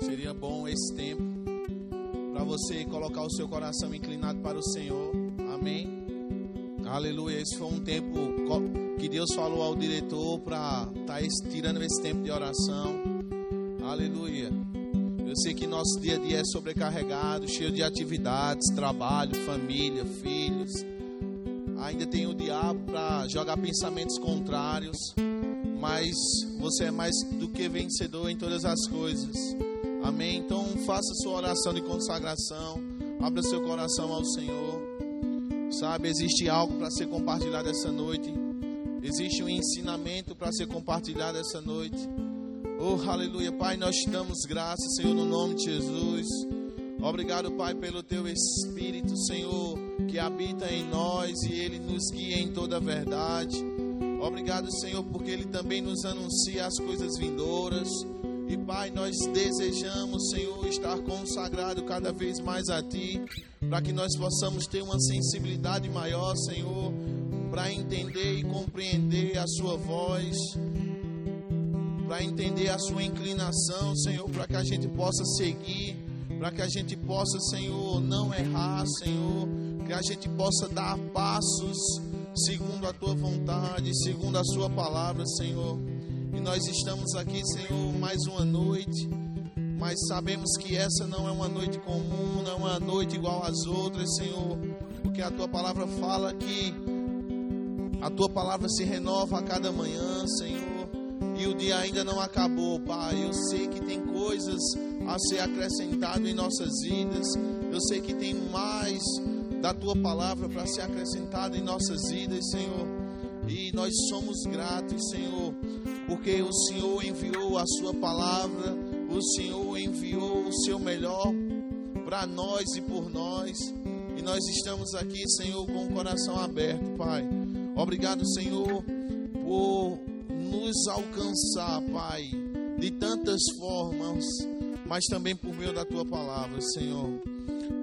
Seria bom esse tempo para você colocar o seu coração inclinado para o Senhor. Amém. Aleluia. Esse foi um tempo que Deus falou ao diretor para estar tá tirando esse tempo de oração. Aleluia. Eu sei que nosso dia a dia é sobrecarregado, cheio de atividades, trabalho, família, filhos. Ainda tem o diabo para jogar pensamentos contrários, mas você é mais do que vencedor em todas as coisas. Amém. Então faça sua oração de consagração, abra seu coração ao Senhor. Sabe, existe algo para ser compartilhado essa noite. Existe um ensinamento para ser compartilhado essa noite. Oh, aleluia, Pai, nós te damos graças, Senhor, no nome de Jesus. Obrigado, Pai, pelo teu Espírito, Senhor, que habita em nós e ele nos guia em toda a verdade. Obrigado, Senhor, porque ele também nos anuncia as coisas vindouras. E, Pai, nós desejamos, Senhor, estar consagrado cada vez mais a Ti, para que nós possamos ter uma sensibilidade maior, Senhor, para entender e compreender a Sua voz para entender a sua inclinação, Senhor, para que a gente possa seguir, para que a gente possa, Senhor, não errar, Senhor, que a gente possa dar passos segundo a tua vontade, segundo a sua palavra, Senhor. E nós estamos aqui, Senhor, mais uma noite, mas sabemos que essa não é uma noite comum, não é uma noite igual às outras, Senhor, porque a tua palavra fala que a tua palavra se renova a cada manhã, Senhor e o dia ainda não acabou, Pai. Eu sei que tem coisas a ser acrescentado em nossas vidas. Eu sei que tem mais da tua palavra para ser acrescentado em nossas vidas, Senhor. E nós somos gratos, Senhor, porque o Senhor enviou a sua palavra, o Senhor enviou o seu melhor para nós e por nós. E nós estamos aqui, Senhor, com o coração aberto, Pai. Obrigado, Senhor, por nos alcançar, Pai, de tantas formas, mas também por meio da tua palavra, Senhor.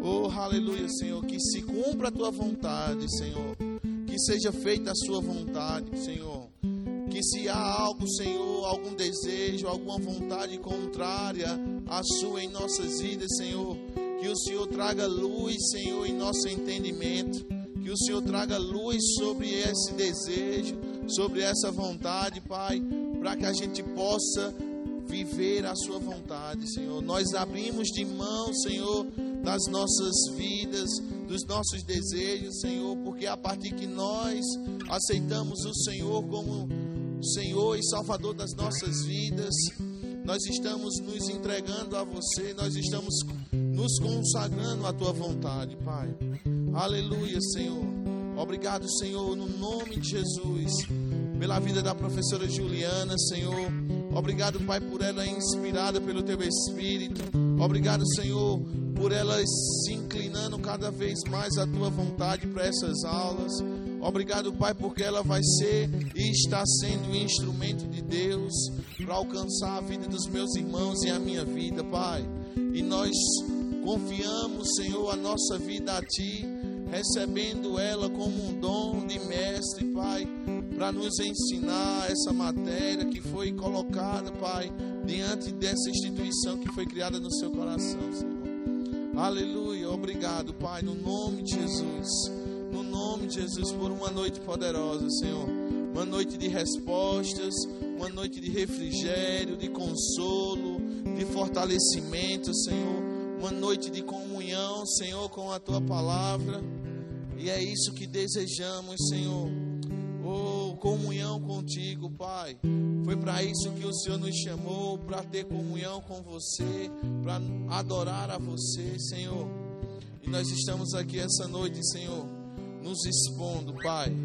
Oh, aleluia, Senhor, que se cumpra a tua vontade, Senhor. Que seja feita a sua vontade, Senhor. Que se há algo, Senhor, algum desejo, alguma vontade contrária à sua em nossas vidas, Senhor, que o Senhor traga luz, Senhor, em nosso entendimento. Que o Senhor traga luz sobre esse desejo, sobre essa vontade, Pai, para que a gente possa viver a Sua vontade, Senhor. Nós abrimos de mão, Senhor, das nossas vidas, dos nossos desejos, Senhor, porque a partir que nós aceitamos o Senhor como Senhor e Salvador das nossas vidas, nós estamos nos entregando a você, nós estamos nos consagrando à tua vontade, Pai. Aleluia, Senhor. Obrigado, Senhor, no nome de Jesus, pela vida da professora Juliana, Senhor. Obrigado, Pai, por ela inspirada pelo Teu Espírito. Obrigado, Senhor, por ela se inclinando cada vez mais à Tua vontade para essas aulas. Obrigado, Pai, porque ela vai ser e está sendo um instrumento de Deus para alcançar a vida dos meus irmãos e a minha vida, Pai. E nós confiamos, Senhor, a nossa vida a Ti recebendo ela como um dom de mestre, Pai, para nos ensinar essa matéria que foi colocada, Pai, diante dessa instituição que foi criada no seu coração, Senhor. Aleluia, obrigado, Pai, no nome de Jesus, no nome de Jesus, por uma noite poderosa, Senhor. Uma noite de respostas, uma noite de refrigério, de consolo, de fortalecimento, Senhor uma noite de comunhão, Senhor, com a tua palavra. E é isso que desejamos, Senhor. Comunhão contigo, Pai. Foi para isso que o Senhor nos chamou, para ter comunhão com você, para adorar a você, Senhor. E nós estamos aqui essa noite, Senhor, nos expondo, Pai.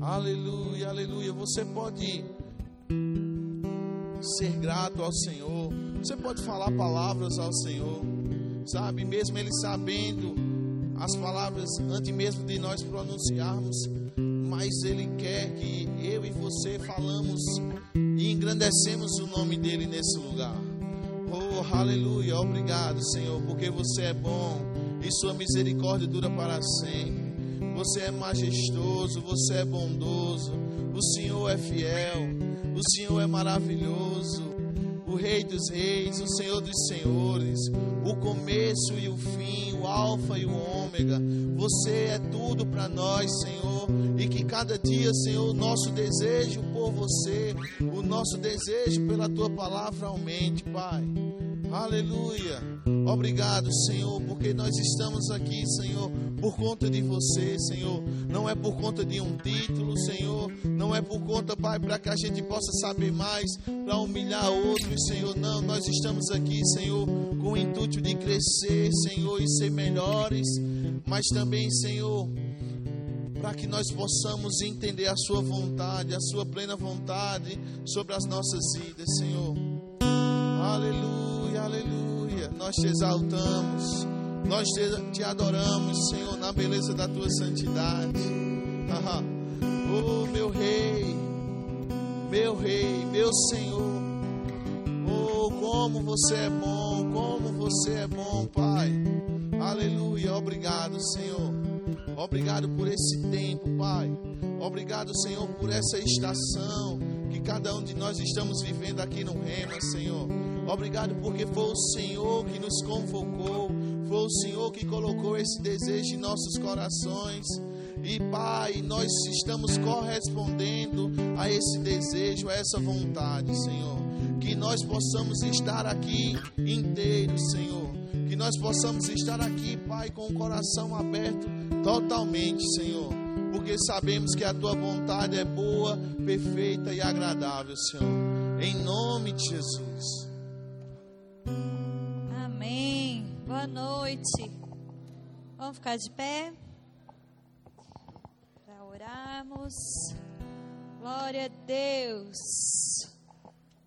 Aleluia, aleluia. Você pode ser grato ao Senhor. Você pode falar palavras ao Senhor sabe? Mesmo ele sabendo as palavras antes mesmo de nós pronunciarmos, mas ele quer que eu e você falamos e engrandecemos o nome dele nesse lugar. Oh, aleluia, obrigado, Senhor, porque você é bom e sua misericórdia dura para sempre. Você é majestoso, você é bondoso, o Senhor é fiel, o Senhor é maravilhoso. Rei dos Reis, o Senhor dos Senhores, o começo e o fim, o Alfa e o Ômega. Você é tudo para nós, Senhor, e que cada dia, Senhor, o nosso desejo por você, o nosso desejo pela tua palavra aumente, Pai. Aleluia. Obrigado, Senhor, porque nós estamos aqui, Senhor, por conta de você, Senhor. Não é por conta de um título, Senhor. Não é por conta, Pai, para que a gente possa saber mais, para humilhar outros, Senhor. Não, nós estamos aqui, Senhor, com o intuito de crescer, Senhor, e ser melhores. Mas também, Senhor, para que nós possamos entender a Sua vontade, a Sua plena vontade sobre as nossas vidas, Senhor. Aleluia. Nós te exaltamos, nós te, adoramos, Senhor, na beleza da Tua santidade. oh, meu Rei, meu Rei, meu Senhor. Oh, como você é bom, como você é bom, Pai. Aleluia, obrigado, Senhor. Obrigado por esse tempo, Pai. Obrigado, Senhor, por essa estação que cada um de nós estamos vivendo aqui no Rema, Senhor. Obrigado porque foi o Senhor que nos convocou, foi o Senhor que colocou esse desejo em nossos corações. E Pai, nós estamos correspondendo a esse desejo, a essa vontade, Senhor. Que nós possamos estar aqui inteiros, Senhor. Que nós possamos estar aqui, Pai, com o coração aberto totalmente, Senhor, porque sabemos que a tua vontade é boa, perfeita e agradável, Senhor. Em nome de Jesus. Amém. Boa noite. Vamos ficar de pé para orarmos. Glória a Deus.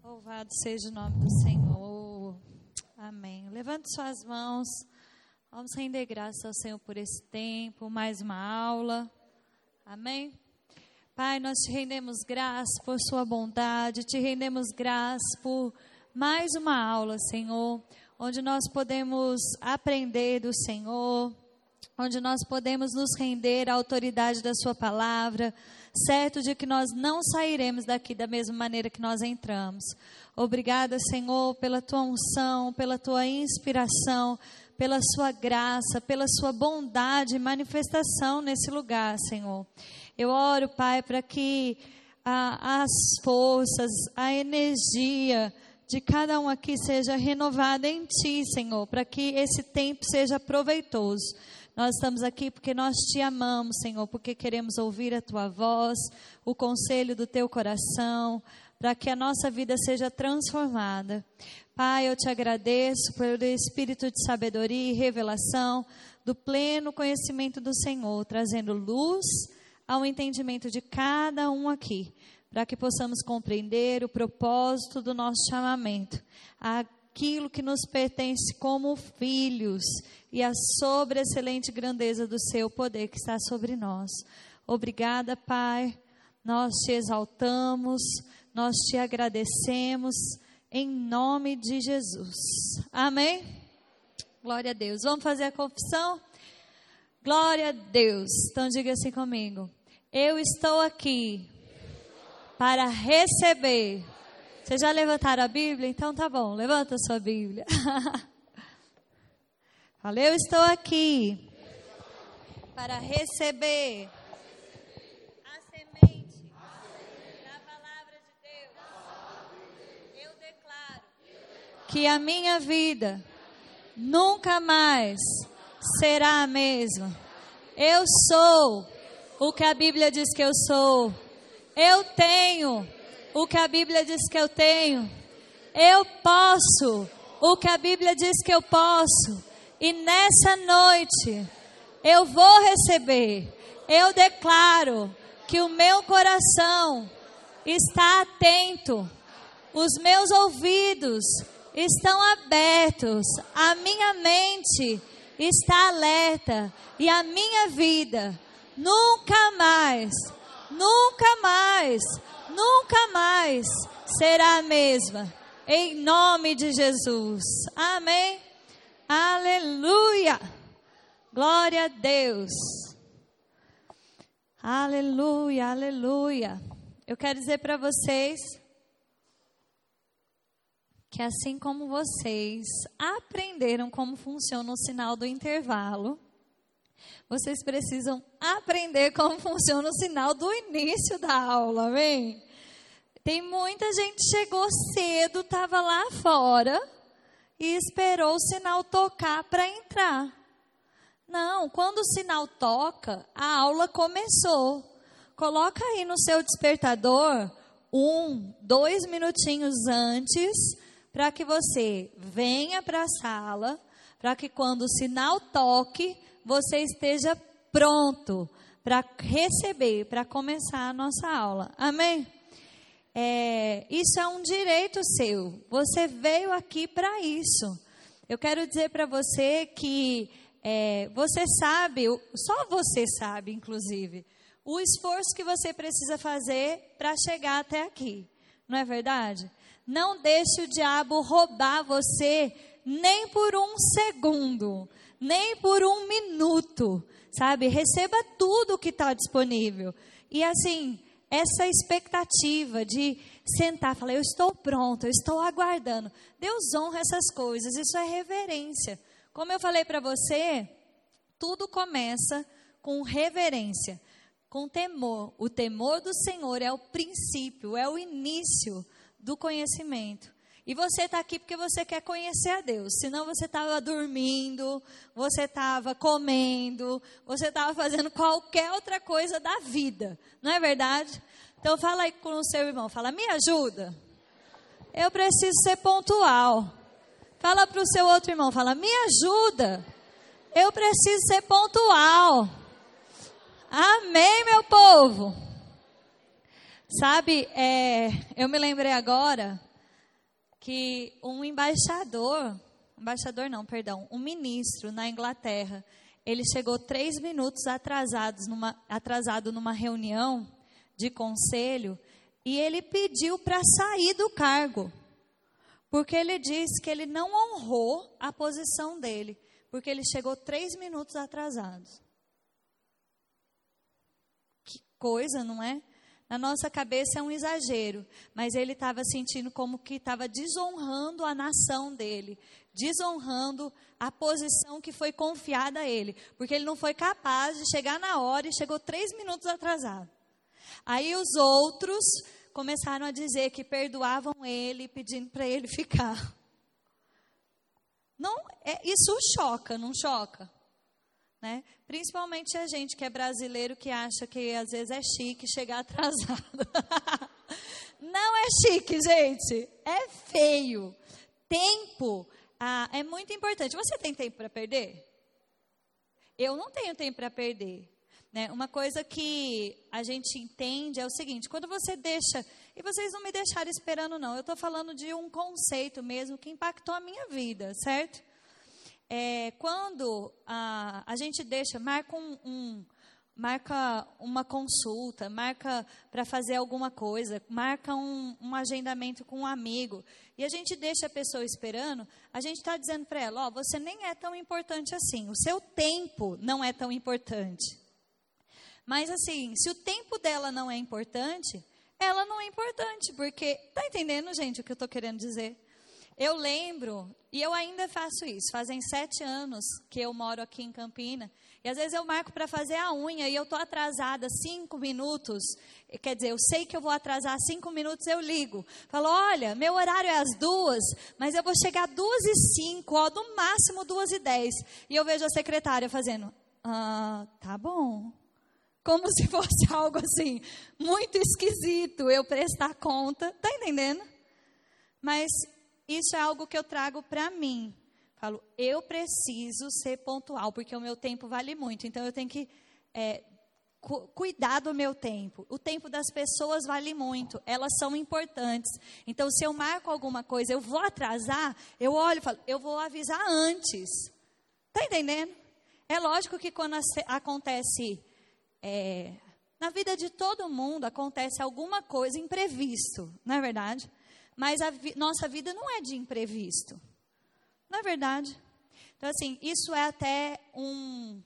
Louvado seja o nome do Senhor. Amém. Levante suas mãos. Vamos render graças ao Senhor por esse tempo, mais uma aula. Amém? Pai, nós te rendemos graças por Sua bondade, te rendemos graças por mais uma aula, Senhor, onde nós podemos aprender do Senhor, onde nós podemos nos render à autoridade da Sua palavra, certo de que nós não sairemos daqui da mesma maneira que nós entramos. Obrigada, Senhor, pela Tua unção, pela Tua inspiração pela sua graça, pela sua bondade e manifestação nesse lugar, Senhor. Eu oro, Pai, para que as forças, a energia de cada um aqui seja renovada em Ti, Senhor, para que esse tempo seja proveitoso. Nós estamos aqui porque nós te amamos, Senhor, porque queremos ouvir a tua voz, o conselho do teu coração, para que a nossa vida seja transformada. Pai, eu te agradeço pelo espírito de sabedoria e revelação do pleno conhecimento do Senhor, trazendo luz ao entendimento de cada um aqui, para que possamos compreender o propósito do nosso chamamento, aquilo que nos pertence como filhos e a sobre-excelente grandeza do seu poder que está sobre nós. Obrigada, Pai. Nós te exaltamos, nós te agradecemos em nome de Jesus. Amém? Glória a Deus. Vamos fazer a confissão? Glória a Deus. Então diga assim comigo. Eu estou aqui para receber. Vocês já levantaram a Bíblia? Então tá bom, levanta a sua Bíblia. Falei, eu estou aqui para receber que a minha vida nunca mais será a mesma. Eu sou o que a Bíblia diz que eu sou. Eu tenho o que a Bíblia diz que eu tenho. Eu posso o que a Bíblia diz que eu posso. E nessa noite eu vou receber. Eu declaro que o meu coração está atento, os meus ouvidos estão abertos, a minha mente está alerta e a minha vida nunca mais, nunca mais, nunca mais será a mesma. Em nome de Jesus. Amém. Aleluia. Glória a Deus. Aleluia, aleluia. Eu quero dizer para vocês que assim como vocês aprenderam como funciona o sinal do intervalo, vocês precisam aprender como funciona o sinal do início da aula, amém? Tem muita gente chegou cedo, estava lá fora e esperou o sinal tocar para entrar. Não, quando o sinal toca, a aula começou. Coloca aí no seu despertador um, dois minutinhos antes, para que você venha para a sala, para que quando o sinal toque, você esteja pronto para receber, para começar a nossa aula. Amém? É, isso é um direito seu. Você veio aqui para isso. Eu quero dizer para você que é, você sabe, só você sabe, inclusive, o esforço que você precisa fazer para chegar até aqui. Não é verdade? Não deixe o diabo roubar você nem por um segundo, nem por um minuto, sabe? Receba tudo que está disponível. E assim, essa expectativa de sentar, falar, eu estou pronto, eu estou aguardando. Deus honra essas coisas, isso é reverência. Como eu falei para você, tudo começa com reverência, com temor. O temor do Senhor é o princípio, é o início do conhecimento. E você está aqui porque você quer conhecer a Deus. Senão você estava dormindo, você estava comendo, você estava fazendo qualquer outra coisa da vida. Não é verdade? Então fala aí com o seu irmão, fala, me ajuda. Eu preciso ser pontual. Fala para o seu outro irmão, fala, me ajuda. Eu preciso ser pontual. Amém, meu povo. Sabe, é, eu me lembrei agora que um embaixador, embaixador não, perdão, um ministro na Inglaterra, ele chegou três minutos atrasados numa, atrasado numa reunião de conselho e ele pediu para sair do cargo. Porque ele disse que ele não honrou a posição dele, porque ele chegou três minutos atrasado. Que coisa, não é? Na nossa cabeça é um exagero, mas ele estava sentindo como que estava desonrando a nação dele, desonrando a posição que foi confiada a ele, porque ele não foi capaz de chegar na hora e chegou três minutos atrasado. Aí os outros começaram a dizer que perdoavam ele, pedindo para ele ficar. Não, é, isso choca, não choca? Né? Principalmente a gente que é brasileiro que acha que às vezes é chique chegar atrasado. não é chique, gente. É feio. Tempo ah, é muito importante. Você tem tempo para perder? Eu não tenho tempo para perder. Né? Uma coisa que a gente entende é o seguinte: quando você deixa, e vocês não me deixaram esperando, não, eu estou falando de um conceito mesmo que impactou a minha vida, certo? É, quando a, a gente deixa, marca um, um marca uma consulta, marca para fazer alguma coisa, marca um, um, agendamento com um amigo, e a gente deixa a pessoa esperando, a gente está dizendo para ela: Ó, oh, você nem é tão importante assim, o seu tempo não é tão importante. Mas assim, se o tempo dela não é importante, ela não é importante, porque tá entendendo, gente, o que eu estou querendo dizer? Eu lembro, e eu ainda faço isso, fazem sete anos que eu moro aqui em Campina, e às vezes eu marco para fazer a unha e eu estou atrasada cinco minutos, quer dizer, eu sei que eu vou atrasar cinco minutos, eu ligo. Falo, olha, meu horário é às duas, mas eu vou chegar duas e cinco, ó, no máximo duas e dez. E eu vejo a secretária fazendo, ah, tá bom como se fosse algo assim, muito esquisito eu prestar conta, tá entendendo? Mas isso é algo que eu trago para mim. Falo, eu preciso ser pontual, porque o meu tempo vale muito, então eu tenho que é, cu cuidar do meu tempo. O tempo das pessoas vale muito, elas são importantes. Então, se eu marco alguma coisa, eu vou atrasar, eu olho e falo, eu vou avisar antes. Tá entendendo? É lógico que quando acontece é, na vida de todo mundo acontece alguma coisa imprevisto, não é verdade? Mas a vi nossa vida não é de imprevisto, não é verdade? Então, assim, isso é até um,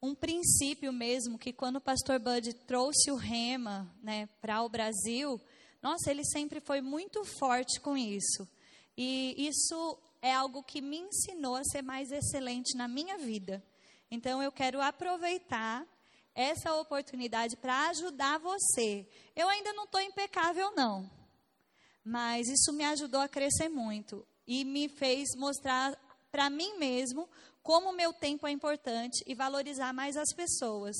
um princípio mesmo, que quando o pastor Bud trouxe o rema né, para o Brasil, nossa, ele sempre foi muito forte com isso. E isso é algo que me ensinou a ser mais excelente na minha vida. Então eu quero aproveitar essa oportunidade para ajudar você. Eu ainda não estou impecável, não. Mas isso me ajudou a crescer muito e me fez mostrar para mim mesmo como o meu tempo é importante e valorizar mais as pessoas,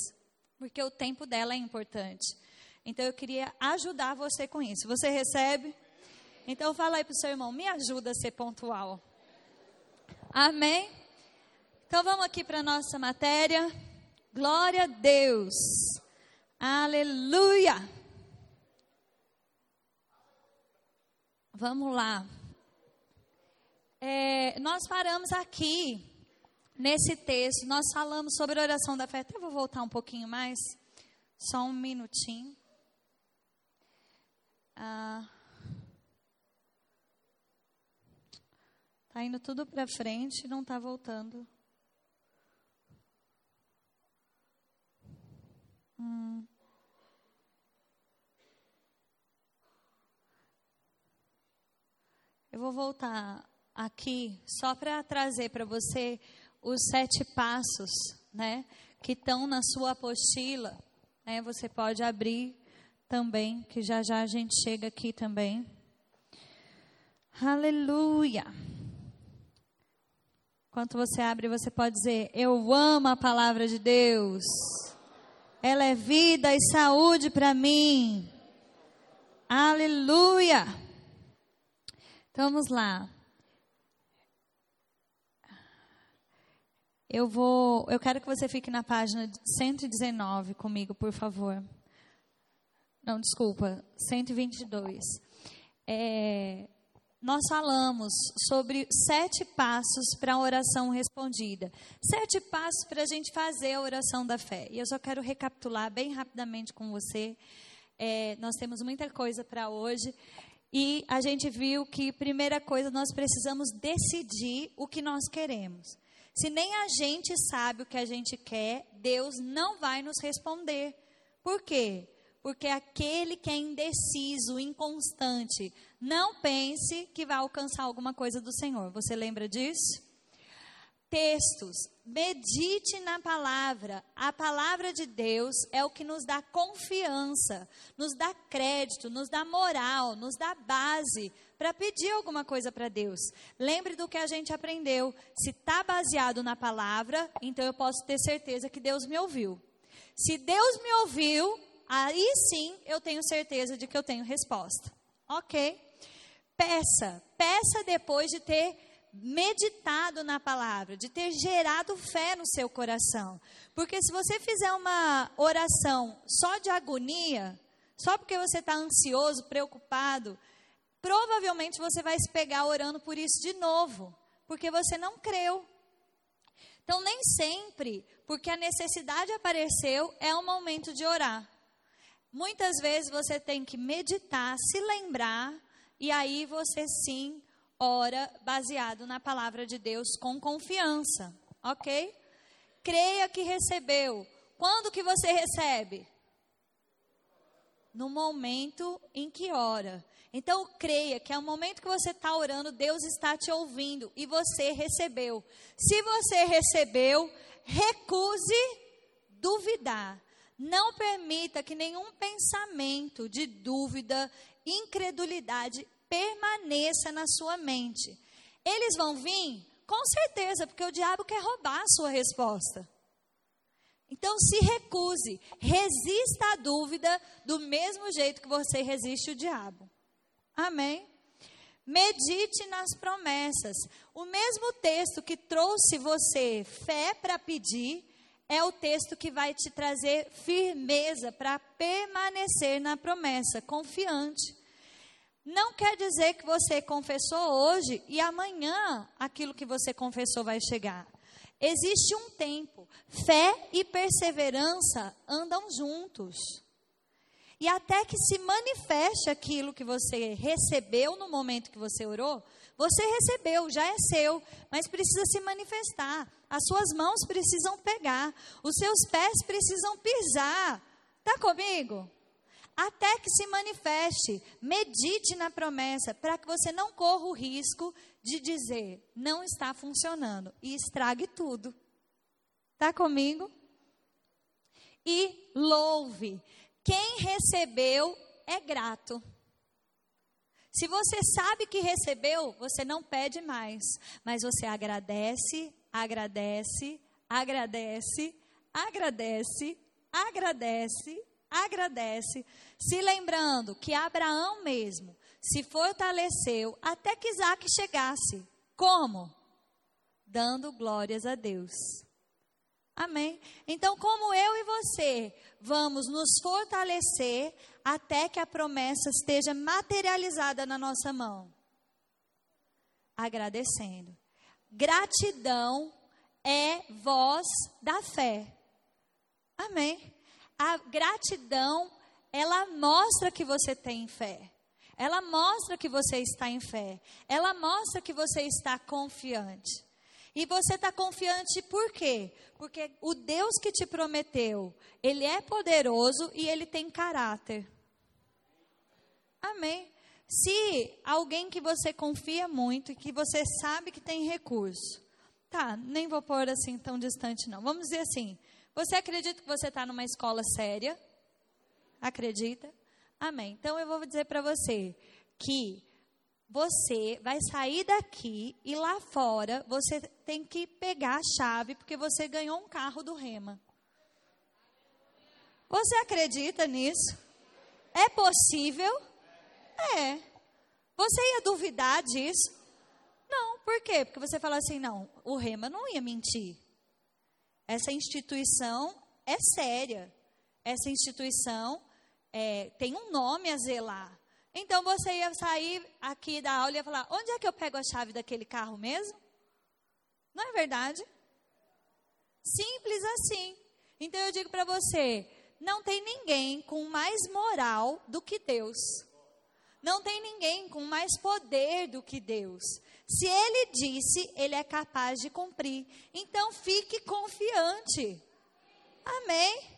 porque o tempo dela é importante. Então eu queria ajudar você com isso. Você recebe? Então fala aí para o seu irmão, me ajuda a ser pontual. Amém? Então vamos aqui para a nossa matéria. Glória a Deus. Aleluia. Vamos lá. É, nós paramos aqui nesse texto. Nós falamos sobre a oração da fé. Até vou voltar um pouquinho mais. Só um minutinho. Ah, tá indo tudo para frente, não está voltando. Hum. Eu vou voltar aqui só para trazer para você os sete passos, né, que estão na sua apostila. Né, você pode abrir também, que já já a gente chega aqui também. Aleluia. Enquanto você abre, você pode dizer: Eu amo a palavra de Deus. Ela é vida e saúde para mim. Aleluia. Então vamos lá. Eu vou, eu quero que você fique na página 119 comigo, por favor. Não, desculpa, 122. É, nós falamos sobre sete passos para a oração respondida. Sete passos para a gente fazer a oração da fé. E eu só quero recapitular bem rapidamente com você. É, nós temos muita coisa para hoje. E a gente viu que, primeira coisa, nós precisamos decidir o que nós queremos. Se nem a gente sabe o que a gente quer, Deus não vai nos responder. Por quê? porque aquele que é indeciso, inconstante, não pense que vai alcançar alguma coisa do Senhor. Você lembra disso? Textos, medite na palavra. A palavra de Deus é o que nos dá confiança, nos dá crédito, nos dá moral, nos dá base para pedir alguma coisa para Deus. Lembre do que a gente aprendeu. Se está baseado na palavra, então eu posso ter certeza que Deus me ouviu. Se Deus me ouviu, aí sim eu tenho certeza de que eu tenho resposta. Ok? Peça, peça depois de ter meditado na palavra, de ter gerado fé no seu coração. Porque se você fizer uma oração só de agonia, só porque você está ansioso, preocupado, provavelmente você vai se pegar orando por isso de novo, porque você não creu. Então, nem sempre, porque a necessidade apareceu, é o momento de orar. Muitas vezes você tem que meditar, se lembrar, e aí você sim ora baseado na palavra de Deus com confiança, ok? Creia que recebeu. Quando que você recebe? No momento em que ora. Então, creia que é o momento que você está orando, Deus está te ouvindo e você recebeu. Se você recebeu, recuse duvidar. Não permita que nenhum pensamento de dúvida, incredulidade permaneça na sua mente. Eles vão vir? Com certeza, porque o diabo quer roubar a sua resposta. Então se recuse, resista à dúvida do mesmo jeito que você resiste o diabo. Amém? Medite nas promessas. O mesmo texto que trouxe você fé para pedir, é o texto que vai te trazer firmeza para permanecer na promessa, confiante. Não quer dizer que você confessou hoje e amanhã aquilo que você confessou vai chegar. Existe um tempo. Fé e perseverança andam juntos. E até que se manifeste aquilo que você recebeu no momento que você orou, você recebeu, já é seu, mas precisa se manifestar. As suas mãos precisam pegar, os seus pés precisam pisar. Está comigo? Até que se manifeste. Medite na promessa para que você não corra o risco de dizer não está funcionando e estrague tudo. Está comigo? E louve. Quem recebeu é grato. Se você sabe que recebeu, você não pede mais, mas você agradece, agradece, agradece, agradece, agradece, agradece, se lembrando que Abraão mesmo se fortaleceu até que Isaac chegasse. Como? Dando glórias a Deus. Amém? Então, como eu e você vamos nos fortalecer até que a promessa esteja materializada na nossa mão? Agradecendo. Gratidão é voz da fé. Amém? A gratidão, ela mostra que você tem fé. Ela mostra que você está em fé. Ela mostra que você está confiante. E você está confiante por quê? Porque o Deus que te prometeu, Ele é poderoso e Ele tem caráter. Amém. Se alguém que você confia muito e que você sabe que tem recurso, tá, nem vou pôr assim tão distante não. Vamos dizer assim, você acredita que você está numa escola séria? Acredita? Amém. Então eu vou dizer para você que você vai sair daqui e lá fora você tem que pegar a chave porque você ganhou um carro do Rema. Você acredita nisso? É possível? É. Você ia duvidar disso? Não, por quê? Porque você fala assim: não, o Rema não ia mentir. Essa instituição é séria. Essa instituição é, tem um nome a zelar. Então você ia sair aqui da aula e ia falar: onde é que eu pego a chave daquele carro mesmo? Não é verdade? Simples assim. Então eu digo para você: não tem ninguém com mais moral do que Deus. Não tem ninguém com mais poder do que Deus. Se ele disse, ele é capaz de cumprir. Então fique confiante. Amém?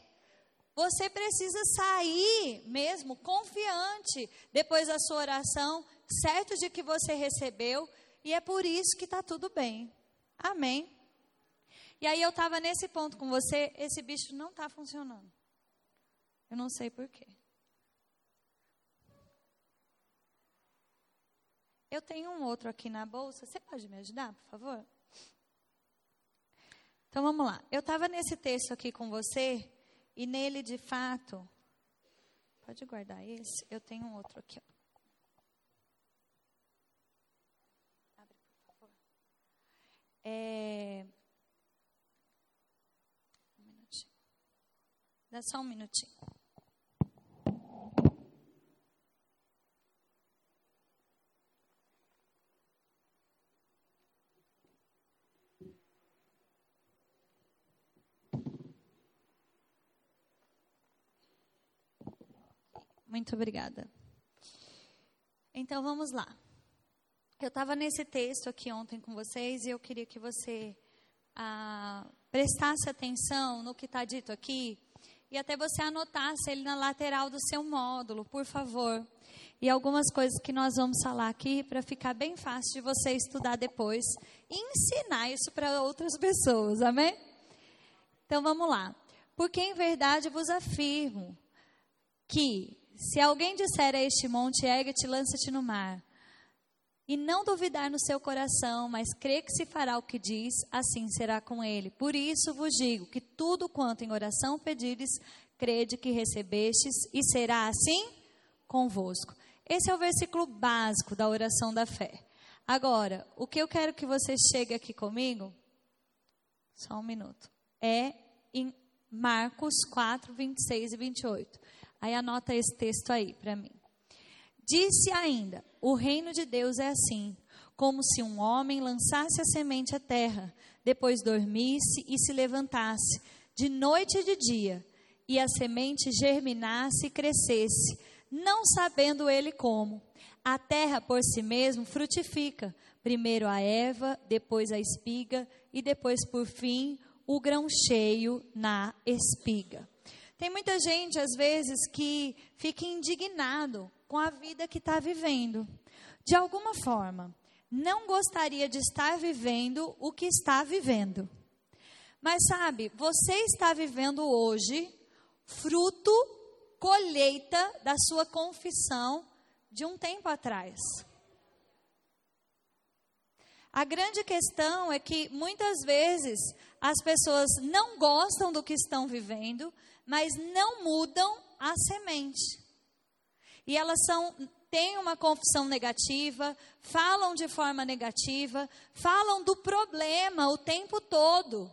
Você precisa sair mesmo confiante depois da sua oração, certo de que você recebeu, e é por isso que está tudo bem. Amém? E aí eu estava nesse ponto com você, esse bicho não está funcionando. Eu não sei porquê. Eu tenho um outro aqui na bolsa. Você pode me ajudar, por favor? Então vamos lá. Eu estava nesse texto aqui com você e nele, de fato, pode guardar esse. Eu tenho um outro aqui. Ó. Abre, por favor. É... Um minutinho. Dá só um minutinho. Muito obrigada. Então vamos lá. Eu estava nesse texto aqui ontem com vocês e eu queria que você ah, prestasse atenção no que está dito aqui e até você anotasse ele na lateral do seu módulo, por favor. E algumas coisas que nós vamos falar aqui para ficar bem fácil de você estudar depois e ensinar isso para outras pessoas, amém? Então vamos lá. Porque em verdade vos afirmo que se alguém disser a este monte, ergue-te, lança-te no mar, e não duvidar no seu coração, mas crê que se fará o que diz, assim será com ele. Por isso vos digo que tudo quanto em oração pedires, crede que recebestes, e será assim convosco. Esse é o versículo básico da oração da fé. Agora, o que eu quero que você chegue aqui comigo, só um minuto, é em Marcos 4, 26 e 28. Aí anota esse texto aí para mim. Disse ainda: O reino de Deus é assim, como se um homem lançasse a semente à terra, depois dormisse e se levantasse, de noite e de dia, e a semente germinasse e crescesse, não sabendo ele como. A terra por si mesmo frutifica, primeiro a erva, depois a espiga e depois por fim o grão cheio na espiga. Tem muita gente, às vezes, que fica indignado com a vida que está vivendo. De alguma forma, não gostaria de estar vivendo o que está vivendo. Mas sabe, você está vivendo hoje fruto, colheita da sua confissão de um tempo atrás. A grande questão é que muitas vezes as pessoas não gostam do que estão vivendo, mas não mudam a semente. E elas são têm uma confissão negativa, falam de forma negativa, falam do problema o tempo todo.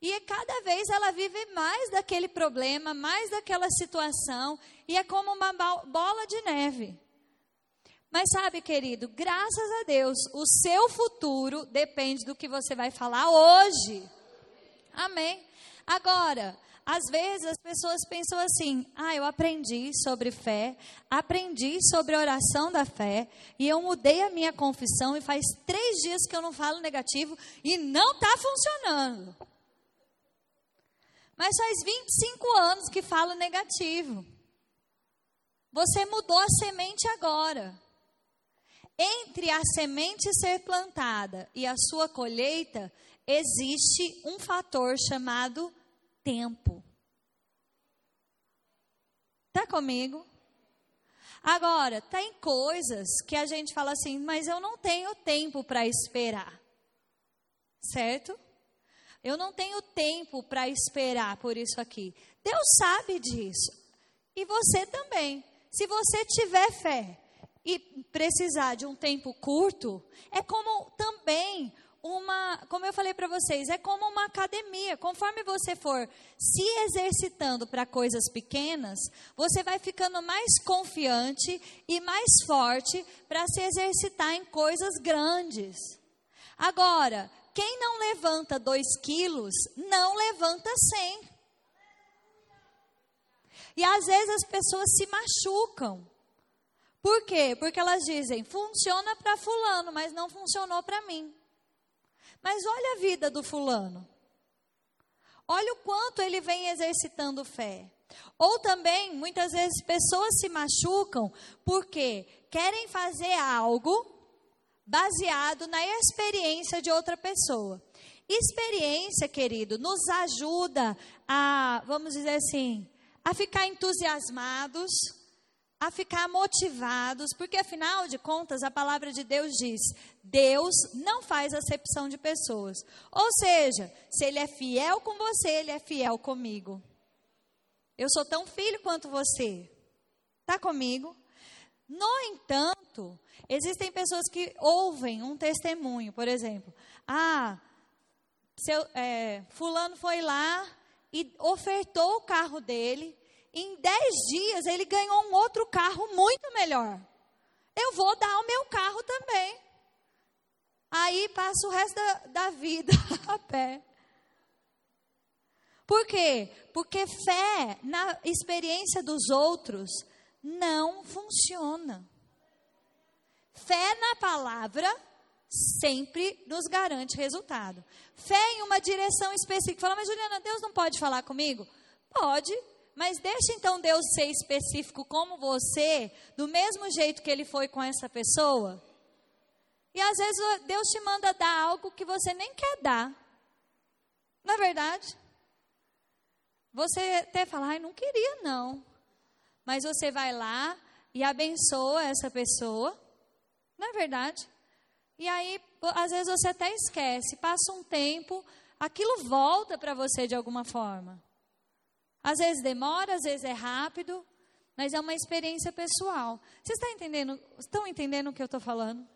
E cada vez ela vive mais daquele problema, mais daquela situação, e é como uma bola de neve. Mas sabe, querido, graças a Deus, o seu futuro depende do que você vai falar hoje. Amém. Agora, às vezes as pessoas pensam assim: ah, eu aprendi sobre fé, aprendi sobre oração da fé, e eu mudei a minha confissão, e faz três dias que eu não falo negativo e não está funcionando. Mas faz 25 anos que falo negativo. Você mudou a semente agora. Entre a semente ser plantada e a sua colheita, existe um fator chamado tempo. Tá comigo? Agora, tem coisas que a gente fala assim, mas eu não tenho tempo para esperar. Certo? Eu não tenho tempo para esperar por isso aqui. Deus sabe disso. E você também. Se você tiver fé e precisar de um tempo curto, é como também uma, como eu falei para vocês, é como uma academia. Conforme você for se exercitando para coisas pequenas, você vai ficando mais confiante e mais forte para se exercitar em coisas grandes. Agora, quem não levanta dois quilos, não levanta cem. E às vezes as pessoas se machucam. Por quê? Porque elas dizem, funciona para fulano, mas não funcionou para mim. Mas olha a vida do fulano. Olha o quanto ele vem exercitando fé. Ou também, muitas vezes, pessoas se machucam porque querem fazer algo baseado na experiência de outra pessoa. Experiência, querido, nos ajuda a, vamos dizer assim, a ficar entusiasmados, a ficar motivados, porque afinal de contas a palavra de Deus diz: Deus não faz acepção de pessoas. Ou seja, se Ele é fiel com você, Ele é fiel comigo. Eu sou tão filho quanto você. Está comigo? No entanto, existem pessoas que ouvem um testemunho, por exemplo. Ah, seu, é, fulano foi lá e ofertou o carro dele. Em dez dias ele ganhou um outro carro muito melhor. Eu vou dar o meu carro também. Aí passa o resto da, da vida a pé. Por quê? Porque fé na experiência dos outros não funciona. Fé na palavra sempre nos garante resultado. Fé em uma direção específica. Fala, mas Juliana, Deus não pode falar comigo? Pode, mas deixa então Deus ser específico como você, do mesmo jeito que ele foi com essa pessoa. E às vezes Deus te manda dar algo que você nem quer dar. Não é verdade? Você até fala, ai, não queria não. Mas você vai lá e abençoa essa pessoa. Não é verdade? E aí, às vezes você até esquece, passa um tempo, aquilo volta para você de alguma forma. Às vezes demora, às vezes é rápido, mas é uma experiência pessoal. Vocês estão entendendo, estão entendendo o que eu estou falando?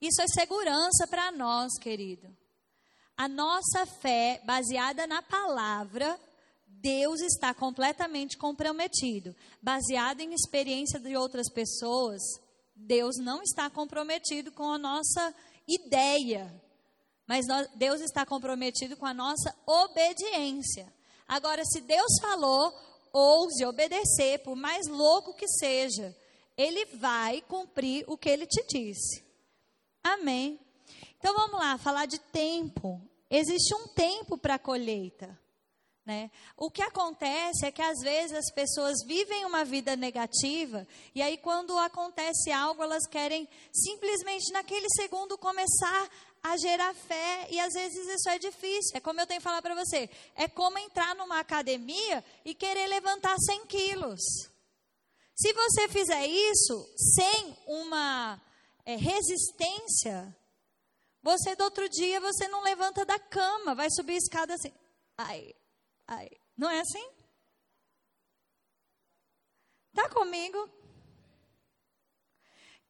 Isso é segurança para nós, querido. A nossa fé, baseada na palavra, Deus está completamente comprometido. Baseado em experiência de outras pessoas, Deus não está comprometido com a nossa ideia, mas nós, Deus está comprometido com a nossa obediência. Agora, se Deus falou, ouse obedecer, por mais louco que seja, Ele vai cumprir o que Ele te disse. Amém. Então vamos lá, falar de tempo. Existe um tempo para a colheita. Né? O que acontece é que às vezes as pessoas vivem uma vida negativa e aí quando acontece algo elas querem simplesmente naquele segundo começar a gerar fé e às vezes isso é difícil. É como eu tenho que falar para você, é como entrar numa academia e querer levantar 100 quilos. Se você fizer isso sem uma é, resistência, você do outro dia você não levanta da cama, vai subir a escada assim, ai, Ai, não é assim? Tá comigo?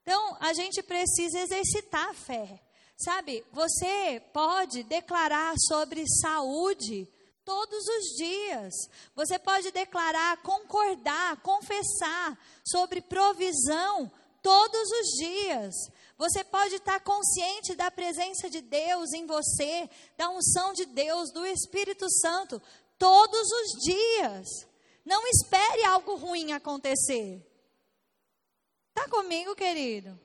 Então, a gente precisa exercitar a fé. Sabe, você pode declarar sobre saúde todos os dias. Você pode declarar, concordar, confessar sobre provisão todos os dias. Você pode estar consciente da presença de Deus em você, da unção de Deus, do Espírito Santo, todos os dias. Não espere algo ruim acontecer. Está comigo, querido?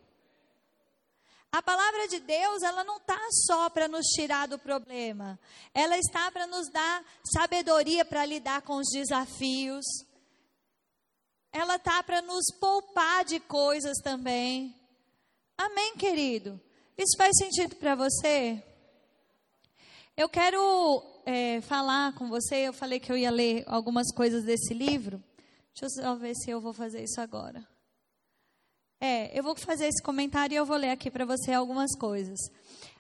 A palavra de Deus, ela não está só para nos tirar do problema. Ela está para nos dar sabedoria para lidar com os desafios. Ela está para nos poupar de coisas também. Amém, querido? Isso faz sentido para você? Eu quero é, falar com você, eu falei que eu ia ler algumas coisas desse livro. Deixa eu ver se eu vou fazer isso agora. É, eu vou fazer esse comentário e eu vou ler aqui para você algumas coisas.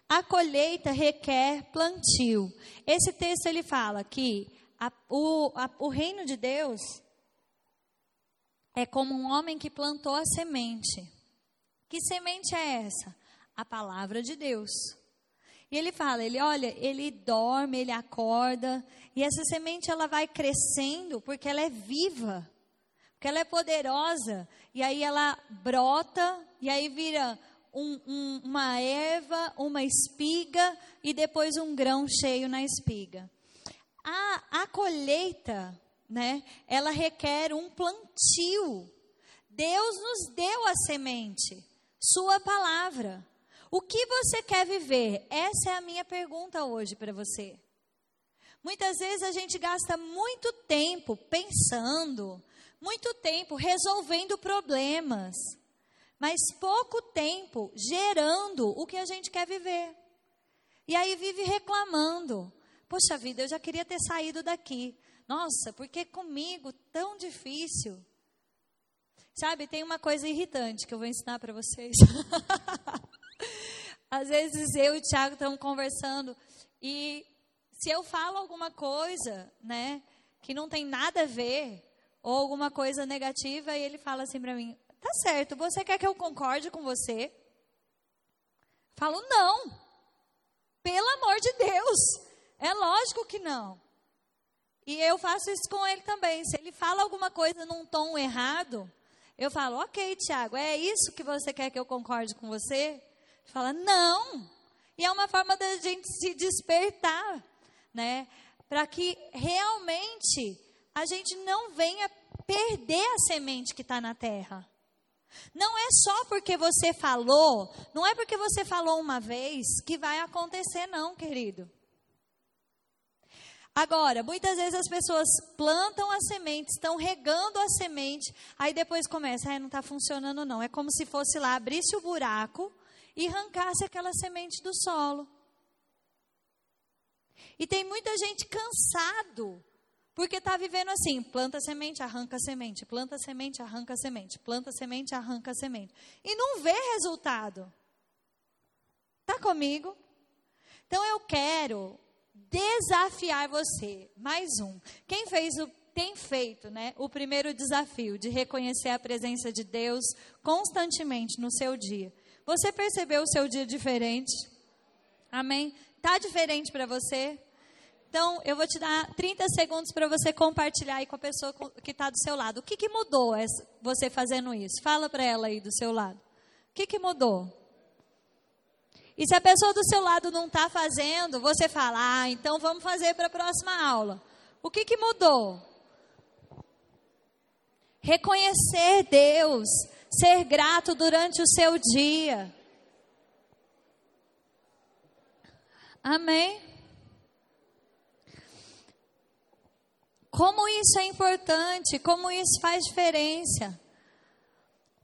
A colheita requer plantio. Esse texto ele fala que a, o, a, o reino de Deus é como um homem que plantou a semente. Que semente é essa? A palavra de Deus. E ele fala, ele olha, ele dorme, ele acorda, e essa semente ela vai crescendo porque ela é viva, porque ela é poderosa, e aí ela brota, e aí vira um, um, uma erva, uma espiga, e depois um grão cheio na espiga. A, a colheita, né, ela requer um plantio. Deus nos deu a semente, sua palavra. O que você quer viver? Essa é a minha pergunta hoje para você. Muitas vezes a gente gasta muito tempo pensando, muito tempo resolvendo problemas, mas pouco tempo gerando o que a gente quer viver. E aí vive reclamando. Poxa vida, eu já queria ter saído daqui. Nossa, por que comigo tão difícil? Sabe, tem uma coisa irritante que eu vou ensinar para vocês. Às vezes eu e o Tiago estamos conversando e se eu falo alguma coisa, né, que não tem nada a ver, ou alguma coisa negativa, e ele fala assim para mim: tá certo, você quer que eu concorde com você? Falo, não. Pelo amor de Deus. É lógico que não. E eu faço isso com ele também. Se ele fala alguma coisa num tom errado, eu falo, ok, Tiago, é isso que você quer que eu concorde com você? Fala, não. E é uma forma da gente se despertar, né? Para que realmente a gente não venha perder a semente que está na terra. Não é só porque você falou, não é porque você falou uma vez que vai acontecer, não, querido. Agora, muitas vezes as pessoas plantam a semente, estão regando a semente, aí depois começa, ah, não está funcionando não. É como se fosse lá, abrisse o buraco, e arrancasse aquela semente do solo. E tem muita gente cansado, porque está vivendo assim: planta semente, arranca semente, planta semente, arranca semente, planta semente, arranca semente. E não vê resultado. Está comigo? Então eu quero desafiar você. Mais um. Quem fez o tem feito, né, o primeiro desafio de reconhecer a presença de Deus constantemente no seu dia. Você percebeu o seu dia diferente? Amém? Tá diferente para você? Então, eu vou te dar 30 segundos para você compartilhar aí com a pessoa que está do seu lado. O que, que mudou você fazendo isso? Fala para ela aí do seu lado. O que, que mudou? E se a pessoa do seu lado não está fazendo, você fala, ah, então vamos fazer para a próxima aula. O que, que mudou? Reconhecer Deus, ser grato durante o seu dia. Amém? Como isso é importante, como isso faz diferença.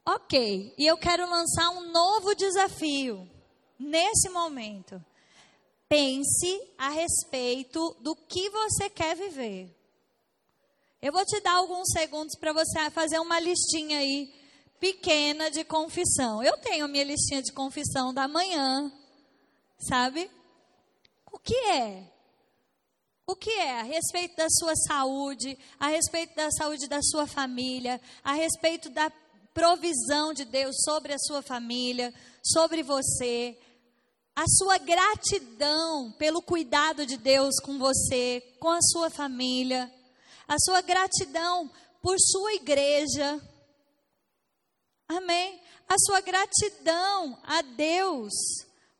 Ok, e eu quero lançar um novo desafio nesse momento. Pense a respeito do que você quer viver. Eu vou te dar alguns segundos para você fazer uma listinha aí pequena de confissão. Eu tenho minha listinha de confissão da manhã, sabe? O que é? O que é? A respeito da sua saúde, a respeito da saúde da sua família, a respeito da provisão de Deus sobre a sua família, sobre você, a sua gratidão pelo cuidado de Deus com você, com a sua família, a sua gratidão por sua igreja. Amém? A sua gratidão a Deus.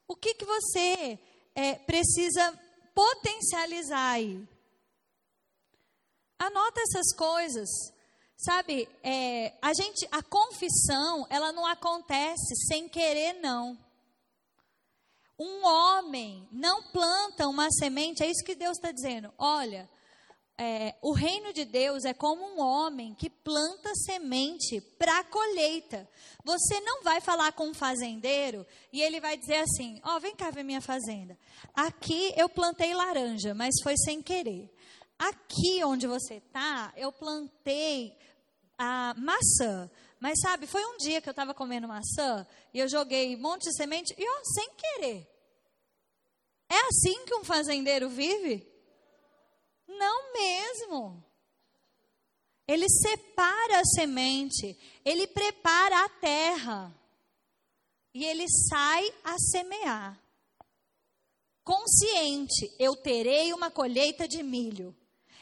O que, que você é, precisa potencializar aí? Anota essas coisas. Sabe, é, a gente, a confissão, ela não acontece sem querer, não. Um homem não planta uma semente, é isso que Deus está dizendo. Olha, é, o reino de Deus é como um homem que planta semente para a colheita. Você não vai falar com um fazendeiro e ele vai dizer assim: Ó, oh, vem cá ver minha fazenda. Aqui eu plantei laranja, mas foi sem querer. Aqui onde você está, eu plantei a maçã. Mas sabe, foi um dia que eu estava comendo maçã e eu joguei um monte de semente e ó, sem querer. É assim que um fazendeiro vive? Não mesmo. Ele separa a semente, ele prepara a terra e ele sai a semear. Consciente, eu terei uma colheita de milho.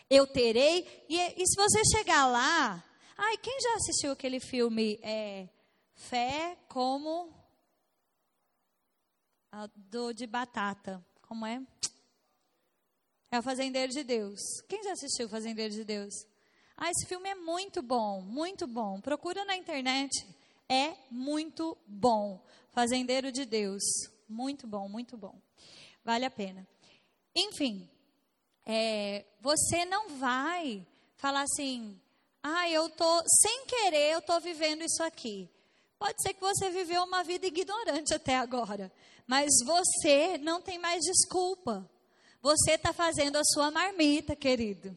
Eu terei, e, e se você chegar lá, Ai, quem já assistiu aquele filme é, Fé como do de batata? Como é? É o Fazendeiro de Deus. Quem já assistiu o Fazendeiro de Deus? Ah, esse filme é muito bom, muito bom. Procura na internet. É muito bom. Fazendeiro de Deus. Muito bom, muito bom. Vale a pena. Enfim, é, você não vai falar assim, ah, eu tô sem querer, eu tô vivendo isso aqui. Pode ser que você viveu uma vida ignorante até agora, mas você não tem mais desculpa. Você está fazendo a sua marmita, querido.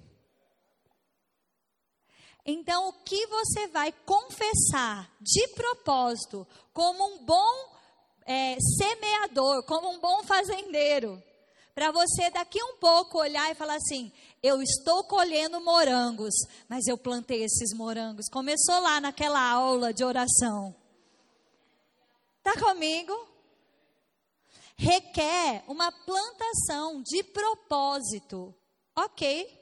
Então, o que você vai confessar de propósito, como um bom é, semeador, como um bom fazendeiro, para você daqui um pouco olhar e falar assim: eu estou colhendo morangos, mas eu plantei esses morangos. Começou lá naquela aula de oração. Está comigo? Requer uma plantação de propósito. Ok.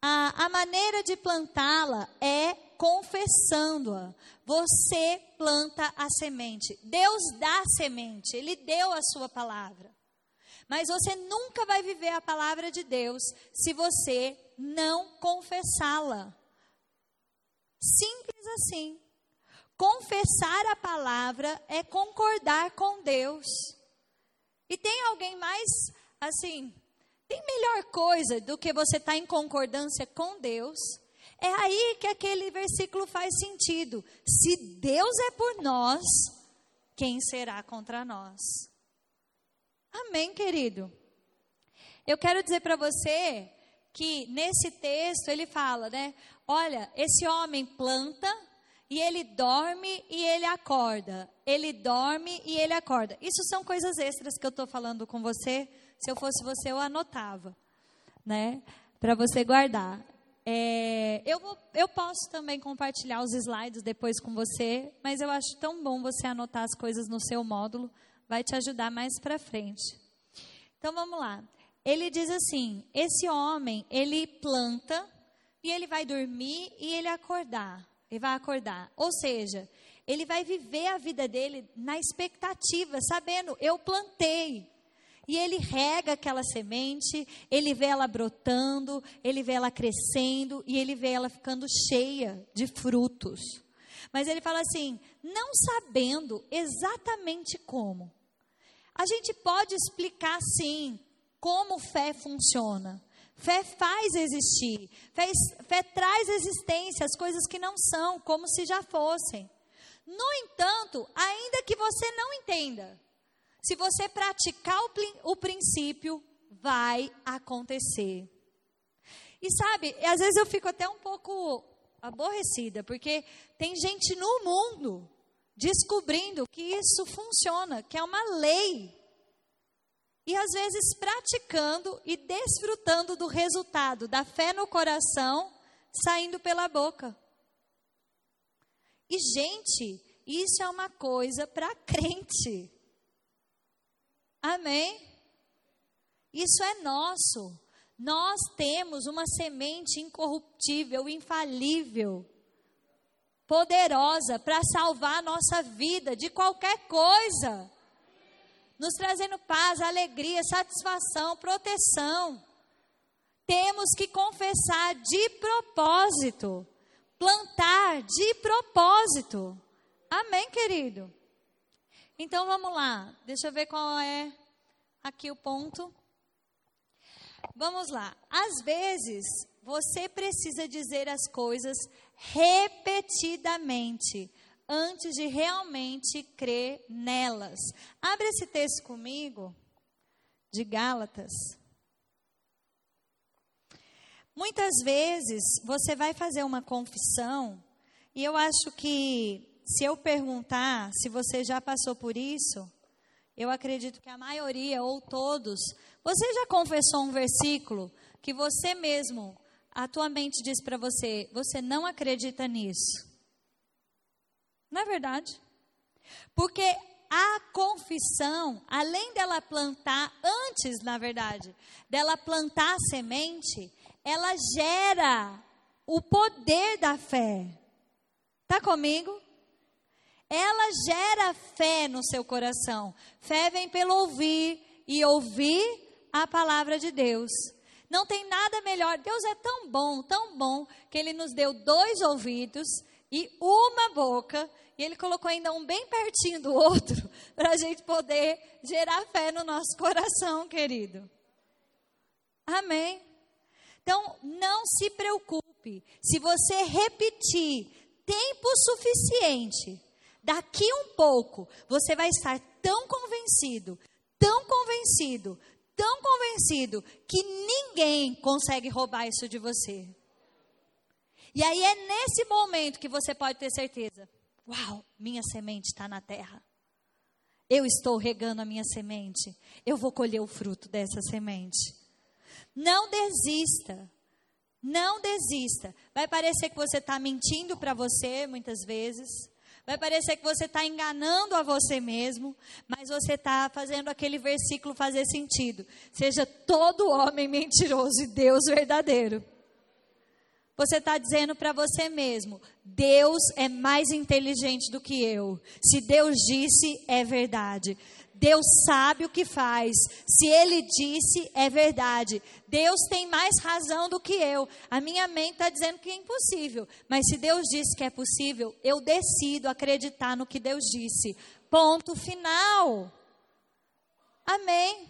A, a maneira de plantá-la é confessando-a. Você planta a semente. Deus dá a semente, Ele deu a sua palavra. Mas você nunca vai viver a palavra de Deus se você não confessá-la. Simples assim. Confessar a palavra é concordar com Deus. E tem alguém mais, assim, tem melhor coisa do que você estar tá em concordância com Deus? É aí que aquele versículo faz sentido. Se Deus é por nós, quem será contra nós? Amém, querido? Eu quero dizer para você que nesse texto ele fala, né? Olha, esse homem planta e ele dorme e ele acorda. Ele dorme e ele acorda. Isso são coisas extras que eu estou falando com você. Se eu fosse você, eu anotava, né? Para você guardar. É, eu, vou, eu posso também compartilhar os slides depois com você, mas eu acho tão bom você anotar as coisas no seu módulo vai te ajudar mais para frente. Então vamos lá. Ele diz assim: esse homem, ele planta e ele vai dormir e ele acordar. Ele vai acordar. Ou seja, ele vai viver a vida dele na expectativa, sabendo, eu plantei. E ele rega aquela semente, ele vê ela brotando, ele vê ela crescendo e ele vê ela ficando cheia de frutos. Mas ele fala assim, não sabendo exatamente como. A gente pode explicar sim como fé funciona. Fé faz existir. Fé, fé traz existência as coisas que não são, como se já fossem. No entanto, ainda que você não entenda, se você praticar o, o princípio, vai acontecer. E sabe, às vezes eu fico até um pouco aborrecida, porque tem gente no mundo descobrindo que isso funciona, que é uma lei. E às vezes praticando e desfrutando do resultado da fé no coração saindo pela boca. E, gente, isso é uma coisa para crente. Amém? Isso é nosso. Nós temos uma semente incorruptível, infalível, poderosa para salvar a nossa vida de qualquer coisa, nos trazendo paz, alegria, satisfação, proteção. Temos que confessar de propósito, plantar de propósito. Amém, querido? Então vamos lá, deixa eu ver qual é aqui o ponto. Vamos lá. Às vezes, você precisa dizer as coisas repetidamente antes de realmente crer nelas. Abre esse texto comigo, de Gálatas. Muitas vezes você vai fazer uma confissão, e eu acho que se eu perguntar se você já passou por isso, eu acredito que a maioria ou todos, você já confessou um versículo que você mesmo, a tua mente diz para você, você não acredita nisso. Não é verdade? Porque a confissão, além dela plantar, antes, na verdade, dela plantar a semente, ela gera o poder da fé. Está comigo? ela gera fé no seu coração. Fé vem pelo ouvir e ouvir a palavra de Deus. Não tem nada melhor. Deus é tão bom, tão bom, que Ele nos deu dois ouvidos e uma boca, Ele colocou ainda um bem pertinho do outro, para a gente poder gerar fé no nosso coração, querido. Amém? Então, não se preocupe. Se você repetir tempo suficiente, Daqui um pouco, você vai estar tão convencido, tão convencido, tão convencido, que ninguém consegue roubar isso de você. E aí é nesse momento que você pode ter certeza: uau, minha semente está na terra. Eu estou regando a minha semente. Eu vou colher o fruto dessa semente. Não desista. Não desista. Vai parecer que você está mentindo para você muitas vezes. Vai parecer que você está enganando a você mesmo, mas você está fazendo aquele versículo fazer sentido. Seja todo homem mentiroso e Deus verdadeiro. Você está dizendo para você mesmo: Deus é mais inteligente do que eu. Se Deus disse, é verdade. Deus sabe o que faz. Se Ele disse, é verdade. Deus tem mais razão do que eu. A minha mente está dizendo que é impossível. Mas se Deus disse que é possível, eu decido acreditar no que Deus disse. Ponto final. Amém.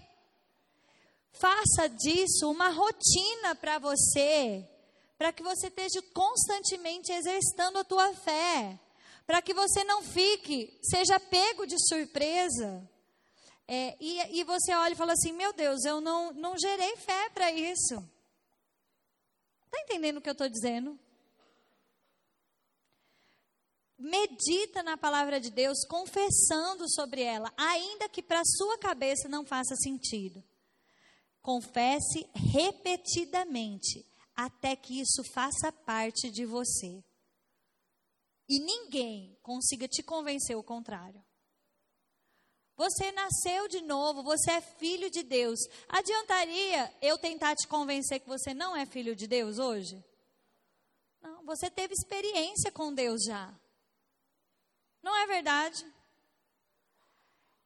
Faça disso uma rotina para você, para que você esteja constantemente exercitando a tua fé, para que você não fique, seja pego de surpresa. É, e, e você olha e fala assim: meu Deus, eu não, não gerei fé para isso. Está entendendo o que eu estou dizendo? Medita na palavra de Deus, confessando sobre ela, ainda que para sua cabeça não faça sentido. Confesse repetidamente, até que isso faça parte de você. E ninguém consiga te convencer o contrário. Você nasceu de novo, você é filho de Deus. Adiantaria eu tentar te convencer que você não é filho de Deus hoje? Não, você teve experiência com Deus já. Não é verdade?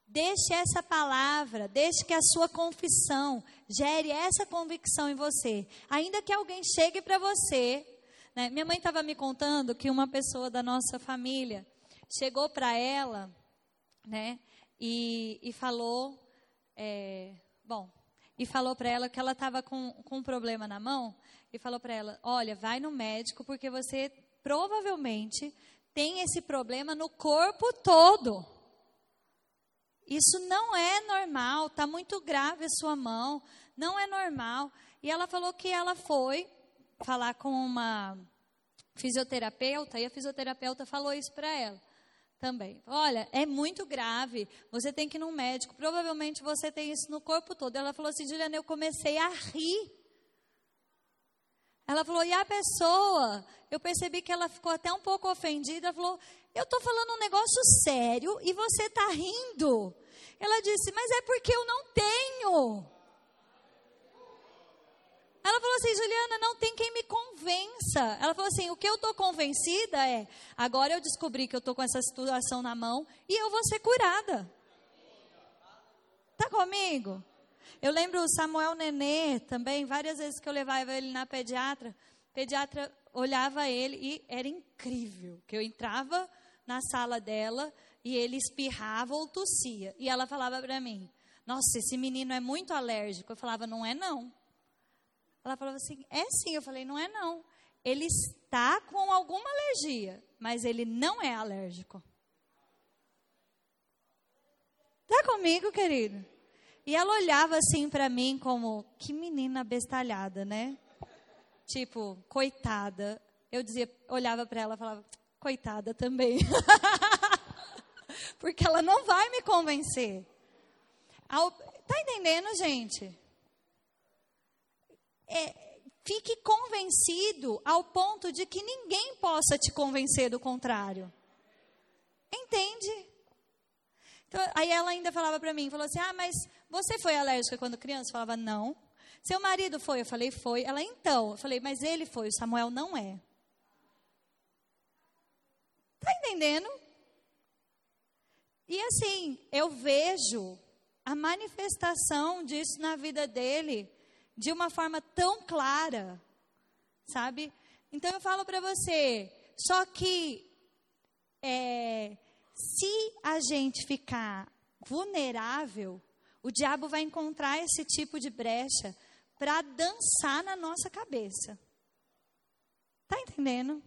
Deixe essa palavra, deixe que a sua confissão gere essa convicção em você. Ainda que alguém chegue para você. Né? Minha mãe estava me contando que uma pessoa da nossa família chegou para ela, né? e, e falou: é, bom, e falou para ela que ela estava com, com um problema na mão e falou para ela: Olha, vai no médico porque você provavelmente tem esse problema no corpo todo. Isso não é normal, está muito grave a sua mão, não é normal. E ela falou que ela foi falar com uma fisioterapeuta e a fisioterapeuta falou isso para ela também. Olha, é muito grave, você tem que ir num médico, provavelmente você tem isso no corpo todo. Ela falou assim, Juliana, eu comecei a rir. Ela falou, e a pessoa, eu percebi que ela ficou até um pouco ofendida, falou, eu estou falando um negócio sério e você está rindo. Ela disse, mas é porque eu não tenho. Ela falou assim, Juliana, não tem quem me convença. Ela falou assim, o que eu estou convencida é, agora eu descobri que eu estou com essa situação na mão e eu vou ser curada. Tá comigo? Eu lembro o Samuel Nenê também, várias vezes que eu levava ele na pediatra, pediatra olhava ele e era incrível, que eu entrava na sala dela e ele espirrava ou tossia. E ela falava para mim: Nossa, esse menino é muito alérgico. Eu falava: Não é, não. Ela falava assim: É sim. Eu falei: Não é, não. Ele está com alguma alergia, mas ele não é alérgico. Está comigo, querido? E ela olhava assim para mim como: Que menina bestalhada, né? Tipo, coitada. Eu dizia, olhava para ela e falava: Coitada também. Porque ela não vai me convencer. Tá entendendo, gente? É, fique convencido ao ponto de que ninguém possa te convencer do contrário. Entende? Então, aí ela ainda falava para mim, falou assim: "Ah, mas você foi alérgica quando criança?" Eu falava: "Não". Seu marido foi? Eu falei: "Foi". Ela: "Então". Eu falei: "Mas ele foi, o Samuel não é". Tá entendendo? E assim, eu vejo a manifestação disso na vida dele de uma forma tão clara, sabe? Então eu falo para você, só que é, se a gente ficar vulnerável, o diabo vai encontrar esse tipo de brecha para dançar na nossa cabeça. Tá entendendo?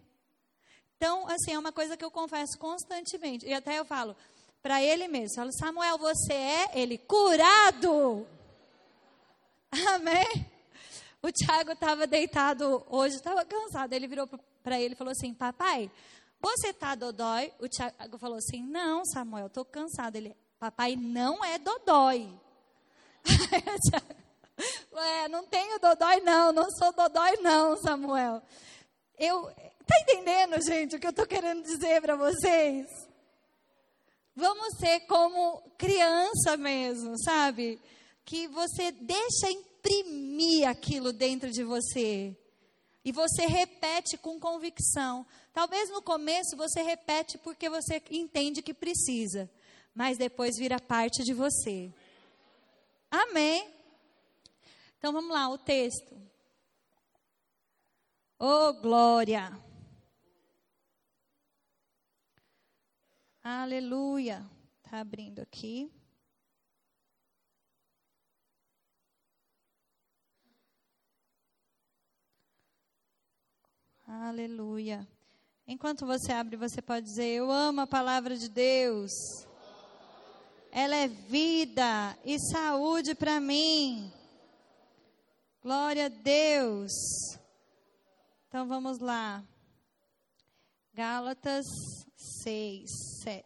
Então, assim, é uma coisa que eu confesso constantemente. E até eu falo para ele mesmo, falo, Samuel, você é ele curado. Amém? O Tiago estava deitado hoje, estava cansado. Ele virou para ele e falou assim: Papai, você está dodói? O Tiago falou assim: Não, Samuel, estou cansado. Ele, Papai, não é dodói. Ué, não tenho dodói, não. Não sou dodói, não, Samuel. Eu, tá entendendo, gente, o que eu estou querendo dizer para vocês? Vamos ser como criança mesmo, sabe? que você deixa imprimir aquilo dentro de você. E você repete com convicção. Talvez no começo você repete porque você entende que precisa, mas depois vira parte de você. Amém? Então vamos lá, o texto. Oh, glória! Aleluia. Está abrindo aqui. Aleluia. Enquanto você abre, você pode dizer: Eu amo a palavra de Deus. Ela é vida e saúde para mim. Glória a Deus. Então vamos lá. Gálatas 6, 7.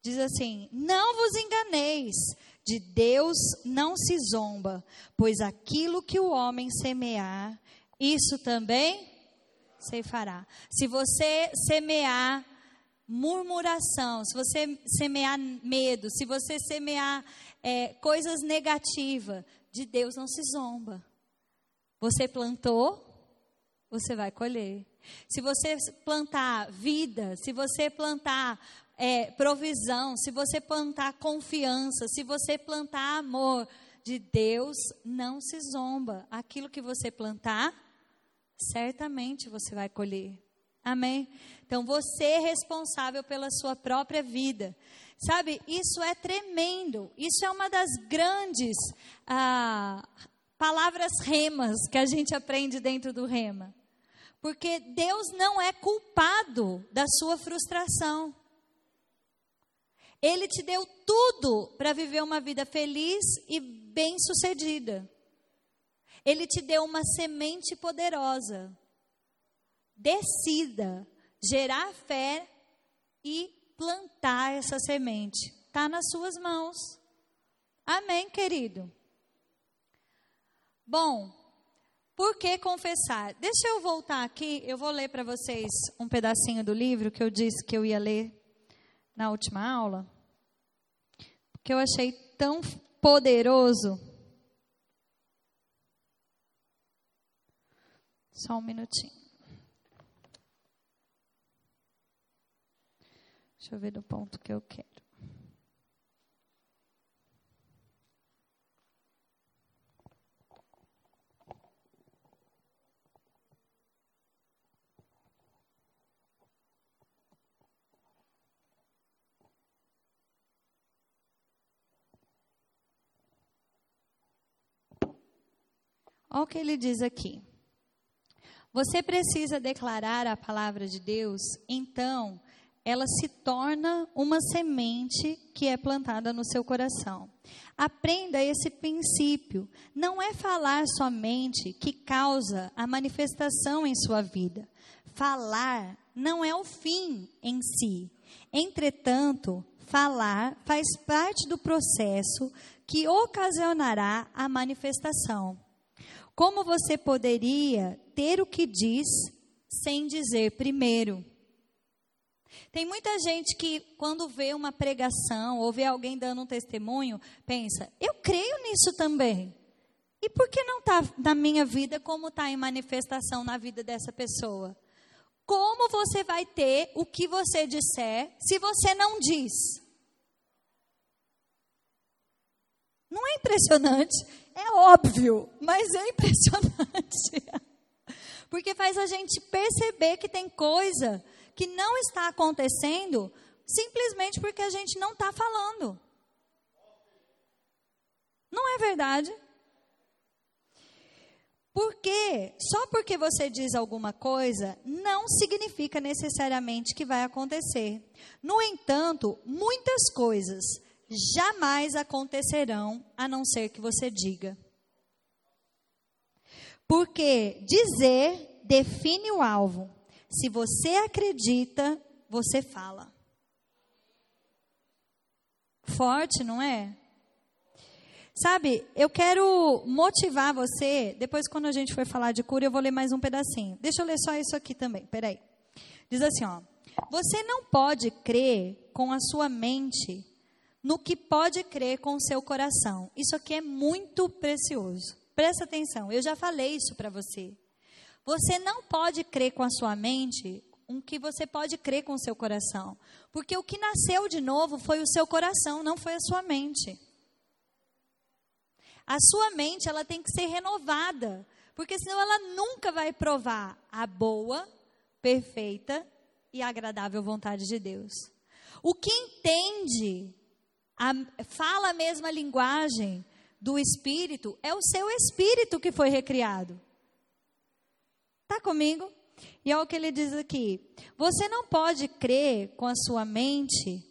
Diz assim: Não vos enganeis, de Deus não se zomba, pois aquilo que o homem semear, isso também fará. Se você semear murmuração, se você semear medo, se você semear é, coisas negativas, de Deus não se zomba. Você plantou, você vai colher. Se você plantar vida, se você plantar é, provisão, se você plantar confiança, se você plantar amor, de Deus não se zomba. Aquilo que você plantar, certamente você vai colher. Amém? Então você é responsável pela sua própria vida. Sabe, isso é tremendo. Isso é uma das grandes ah, palavras remas que a gente aprende dentro do rema. Porque Deus não é culpado da sua frustração. Ele te deu tudo para viver uma vida feliz e bem-sucedida. Ele te deu uma semente poderosa. Decida gerar fé e plantar essa semente. Está nas suas mãos. Amém, querido? Bom, por que confessar? Deixa eu voltar aqui, eu vou ler para vocês um pedacinho do livro que eu disse que eu ia ler na última aula, que eu achei tão poderoso. Só um minutinho. Deixa eu ver do ponto que eu quero. Olha o que ele diz aqui. Você precisa declarar a palavra de Deus, então ela se torna uma semente que é plantada no seu coração. Aprenda esse princípio. Não é falar somente que causa a manifestação em sua vida. Falar não é o fim em si. Entretanto, falar faz parte do processo que ocasionará a manifestação. Como você poderia ter o que diz sem dizer primeiro? Tem muita gente que, quando vê uma pregação ou vê alguém dando um testemunho, pensa: eu creio nisso também. E por que não está na minha vida como está em manifestação na vida dessa pessoa? Como você vai ter o que você disser se você não diz? Não é impressionante? É óbvio, mas é impressionante. Porque faz a gente perceber que tem coisa que não está acontecendo simplesmente porque a gente não está falando. Não é verdade? Porque só porque você diz alguma coisa não significa necessariamente que vai acontecer. No entanto, muitas coisas jamais acontecerão a não ser que você diga. Porque dizer define o alvo. Se você acredita, você fala. Forte, não é? Sabe, eu quero motivar você. Depois, quando a gente for falar de cura, eu vou ler mais um pedacinho. Deixa eu ler só isso aqui também. Peraí. Diz assim, ó. Você não pode crer com a sua mente no que pode crer com o seu coração. Isso aqui é muito precioso. Presta atenção, eu já falei isso para você. Você não pode crer com a sua mente o que você pode crer com o seu coração. Porque o que nasceu de novo foi o seu coração, não foi a sua mente. A sua mente, ela tem que ser renovada, porque senão ela nunca vai provar a boa, perfeita e agradável vontade de Deus. O que entende a, fala a mesma linguagem do espírito, é o seu espírito que foi recriado. Está comigo? E é o que ele diz aqui. Você não pode crer com a sua mente.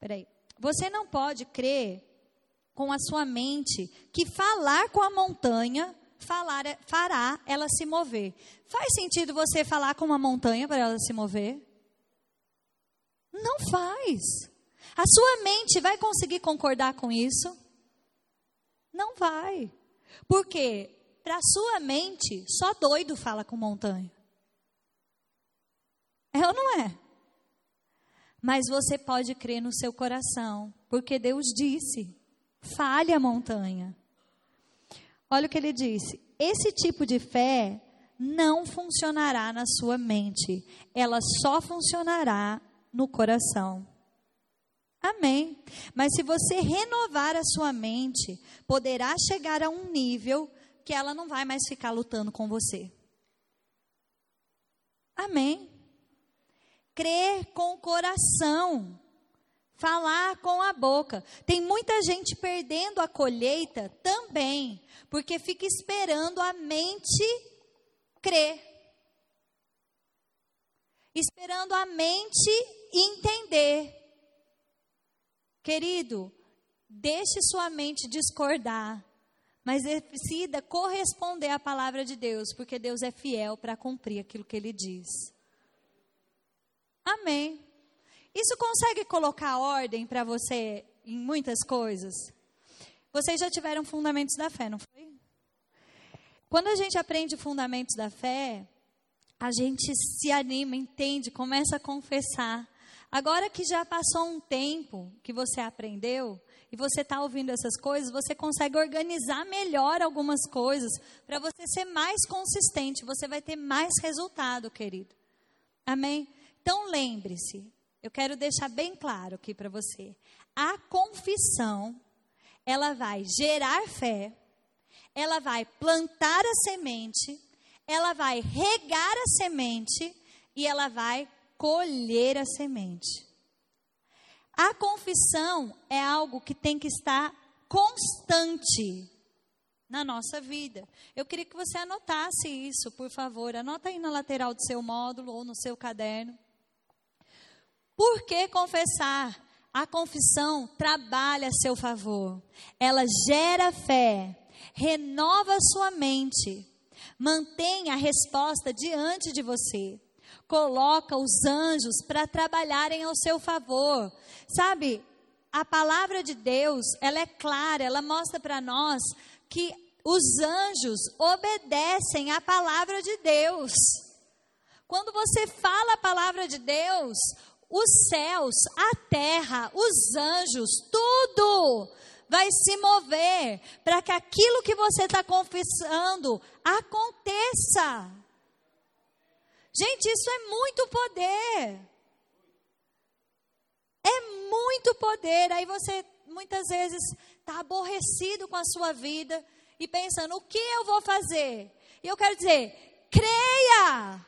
Peraí. Você não pode crer com a sua mente que falar com a montanha falar, fará ela se mover. Faz sentido você falar com uma montanha para ela se mover? Não faz. A sua mente vai conseguir concordar com isso? Não vai. Porque para a sua mente, só doido fala com montanha. É ou não é? Mas você pode crer no seu coração, porque Deus disse: fale a montanha. Olha o que ele disse: esse tipo de fé não funcionará na sua mente, ela só funcionará no coração. Amém. Mas se você renovar a sua mente, poderá chegar a um nível que ela não vai mais ficar lutando com você. Amém. Crer com o coração. Falar com a boca. Tem muita gente perdendo a colheita também, porque fica esperando a mente crer. Esperando a mente entender. Querido, deixe sua mente discordar, mas decida corresponder à palavra de Deus, porque Deus é fiel para cumprir aquilo que ele diz. Amém. Isso consegue colocar ordem para você em muitas coisas? Vocês já tiveram fundamentos da fé, não foi? Quando a gente aprende fundamentos da fé, a gente se anima, entende, começa a confessar. Agora que já passou um tempo que você aprendeu e você está ouvindo essas coisas, você consegue organizar melhor algumas coisas para você ser mais consistente. Você vai ter mais resultado, querido. Amém? Então lembre-se, eu quero deixar bem claro aqui para você. A confissão, ela vai gerar fé, ela vai plantar a semente, ela vai regar a semente e ela vai colher a semente. A confissão é algo que tem que estar constante na nossa vida. Eu queria que você anotasse isso, por favor. Anota aí na lateral do seu módulo ou no seu caderno. Por que confessar? A confissão trabalha a seu favor. Ela gera fé, renova sua mente, mantém a resposta diante de você, coloca os anjos para trabalharem ao seu favor. Sabe, a palavra de Deus, ela é clara, ela mostra para nós que os anjos obedecem à palavra de Deus. Quando você fala a palavra de Deus, os céus, a terra, os anjos, tudo vai se mover para que aquilo que você está confessando aconteça. Gente, isso é muito poder. É muito poder. Aí você muitas vezes está aborrecido com a sua vida e pensando: o que eu vou fazer? E eu quero dizer: creia,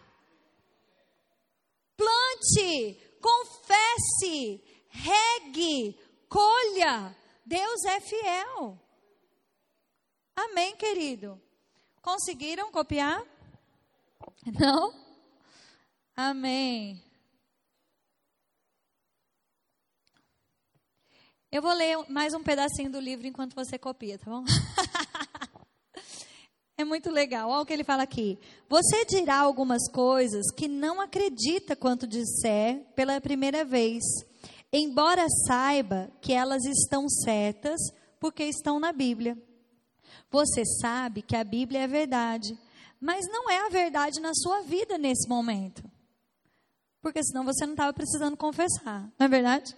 plante, confesse, regue, colha. Deus é fiel. Amém, querido? Conseguiram copiar? Não? Amém. Eu vou ler mais um pedacinho do livro enquanto você copia, tá bom? É muito legal. Olha o que ele fala aqui. Você dirá algumas coisas que não acredita quanto disser pela primeira vez, embora saiba que elas estão certas porque estão na Bíblia. Você sabe que a Bíblia é verdade, mas não é a verdade na sua vida nesse momento. Porque senão você não estava precisando confessar, não é verdade?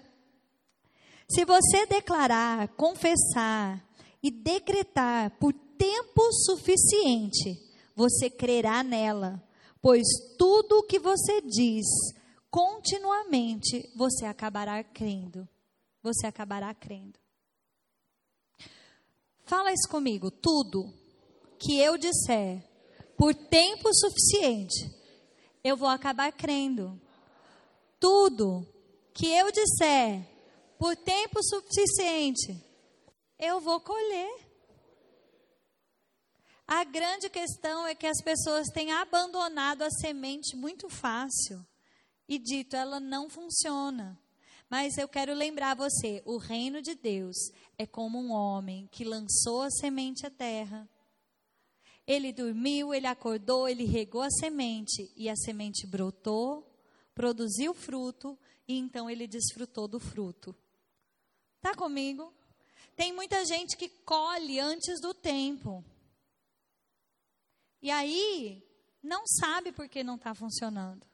Se você declarar, confessar e decretar por tempo suficiente, você crerá nela, pois tudo o que você diz continuamente, você acabará crendo. Você acabará crendo. Fala isso comigo, tudo que eu disser por tempo suficiente, eu vou acabar crendo. Tudo que eu disser por tempo suficiente, eu vou colher. A grande questão é que as pessoas têm abandonado a semente muito fácil e dito ela não funciona. Mas eu quero lembrar você, o reino de Deus é como um homem que lançou a semente à terra. Ele dormiu, ele acordou, ele regou a semente e a semente brotou, produziu fruto e então ele desfrutou do fruto. Tá comigo? Tem muita gente que colhe antes do tempo. E aí, não sabe por que não está funcionando.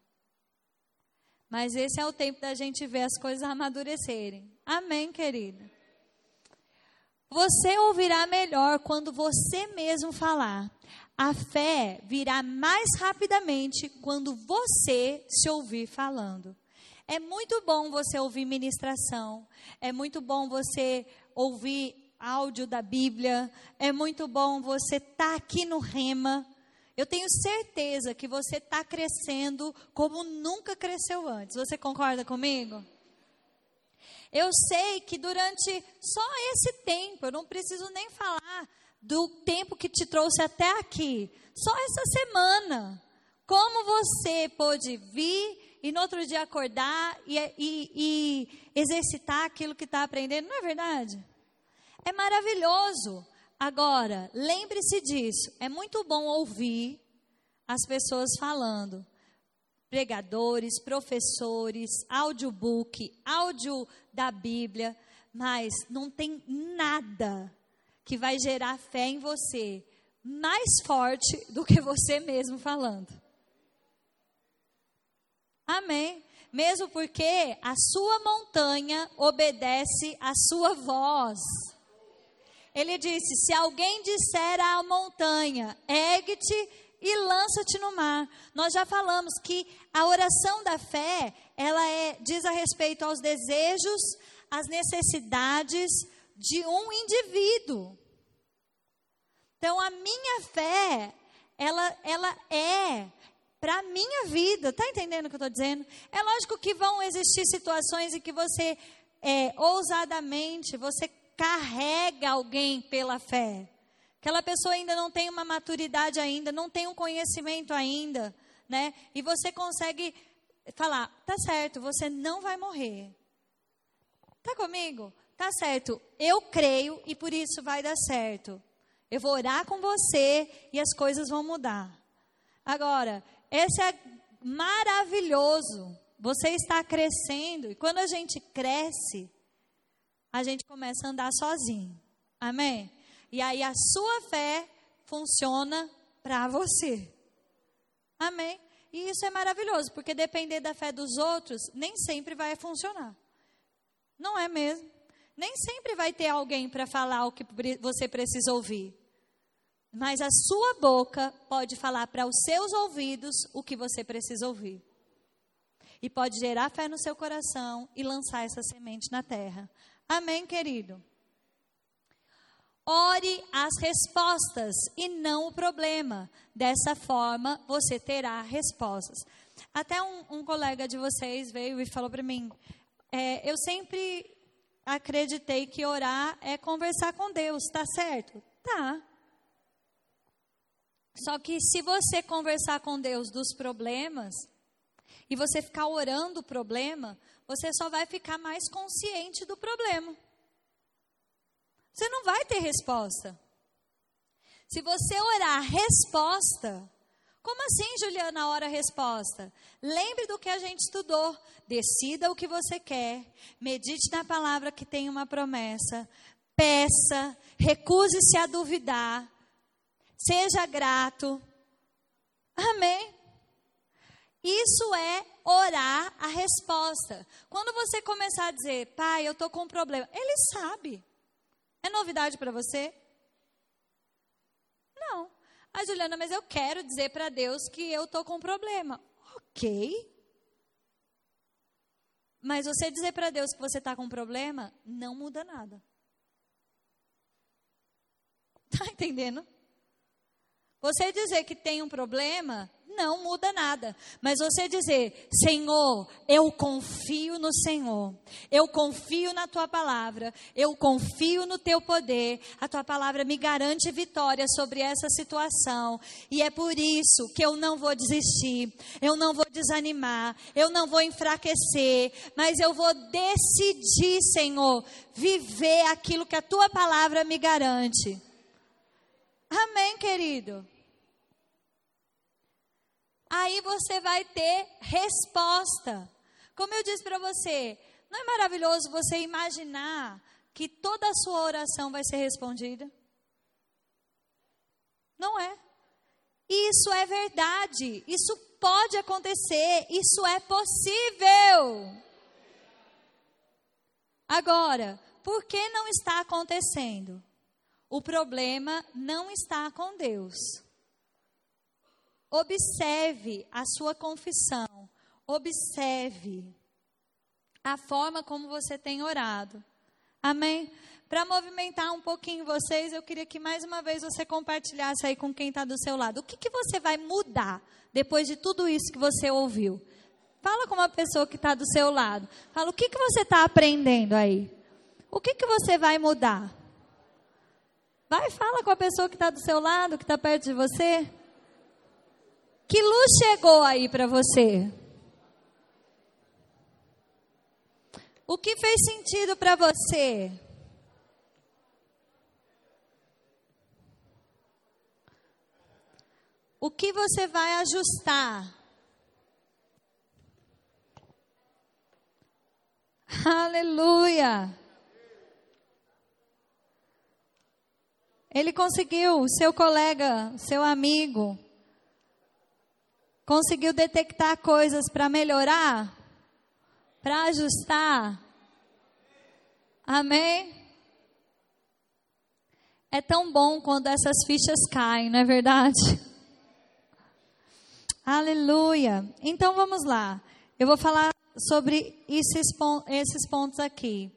Mas esse é o tempo da gente ver as coisas amadurecerem. Amém, querida? Você ouvirá melhor quando você mesmo falar. A fé virá mais rapidamente quando você se ouvir falando. É muito bom você ouvir ministração. É muito bom você ouvir áudio da Bíblia. É muito bom você estar tá aqui no Rema. Eu tenho certeza que você está crescendo como nunca cresceu antes. Você concorda comigo? Eu sei que durante só esse tempo, eu não preciso nem falar do tempo que te trouxe até aqui, só essa semana, como você pôde vir e no outro dia acordar e, e, e exercitar aquilo que está aprendendo, não é verdade? É maravilhoso. Agora, lembre-se disso, é muito bom ouvir as pessoas falando, pregadores, professores, audiobook, áudio da Bíblia, mas não tem nada que vai gerar fé em você mais forte do que você mesmo falando. Amém. Mesmo porque a sua montanha obedece à sua voz. Ele disse: Se alguém disser à montanha, ergue-te e lança-te no mar. Nós já falamos que a oração da fé, ela é, diz a respeito aos desejos, às necessidades de um indivíduo. Então a minha fé, ela, ela é para a minha vida. Está entendendo o que eu estou dizendo? É lógico que vão existir situações em que você, é, ousadamente, você carrega alguém pela fé. Aquela pessoa ainda não tem uma maturidade ainda, não tem um conhecimento ainda, né? E você consegue falar, tá certo, você não vai morrer. Tá comigo? Tá certo. Eu creio e por isso vai dar certo. Eu vou orar com você e as coisas vão mudar. Agora, esse é maravilhoso. Você está crescendo e quando a gente cresce, a gente começa a andar sozinho. Amém? E aí a sua fé funciona para você. Amém? E isso é maravilhoso, porque depender da fé dos outros nem sempre vai funcionar. Não é mesmo? Nem sempre vai ter alguém para falar o que você precisa ouvir. Mas a sua boca pode falar para os seus ouvidos o que você precisa ouvir. E pode gerar fé no seu coração e lançar essa semente na terra. Amém, querido? Ore as respostas e não o problema. Dessa forma, você terá respostas. Até um, um colega de vocês veio e falou para mim: é, Eu sempre acreditei que orar é conversar com Deus, tá certo? Tá. Só que se você conversar com Deus dos problemas e você ficar orando o problema, você só vai ficar mais consciente do problema. Você não vai ter resposta. Se você orar resposta, como assim, Juliana, ora resposta? Lembre do que a gente estudou. Decida o que você quer. Medite na palavra que tem uma promessa. Peça. Recuse-se a duvidar. Seja grato. Amém? Isso é orar a resposta. Quando você começar a dizer, pai, eu estou com um problema, ele sabe. É novidade para você? Ah, Juliana, mas eu quero dizer para Deus que eu estou com um problema. Ok. Mas você dizer para Deus que você está com um problema, não muda nada. Está entendendo? Você dizer que tem um problema não muda nada. Mas você dizer, Senhor, eu confio no Senhor, eu confio na tua palavra, eu confio no teu poder, a tua palavra me garante vitória sobre essa situação, e é por isso que eu não vou desistir, eu não vou desanimar, eu não vou enfraquecer, mas eu vou decidir, Senhor, viver aquilo que a tua palavra me garante. Amém, querido? Aí você vai ter resposta. Como eu disse para você, não é maravilhoso você imaginar que toda a sua oração vai ser respondida? Não é. Isso é verdade, isso pode acontecer, isso é possível. Agora, por que não está acontecendo? O problema não está com Deus. Observe a sua confissão. Observe a forma como você tem orado. Amém? Para movimentar um pouquinho vocês, eu queria que mais uma vez você compartilhasse aí com quem está do seu lado. O que, que você vai mudar depois de tudo isso que você ouviu? Fala com uma pessoa que está do seu lado. Fala, o que, que você está aprendendo aí? O que, que você vai mudar? Vai, fala com a pessoa que está do seu lado, que está perto de você. Que luz chegou aí para você? O que fez sentido para você? O que você vai ajustar? Aleluia! Ele conseguiu, seu colega, seu amigo, conseguiu detectar coisas para melhorar, para ajustar. Amém? É tão bom quando essas fichas caem, não é verdade? Aleluia. Então vamos lá. Eu vou falar sobre esses, esses pontos aqui.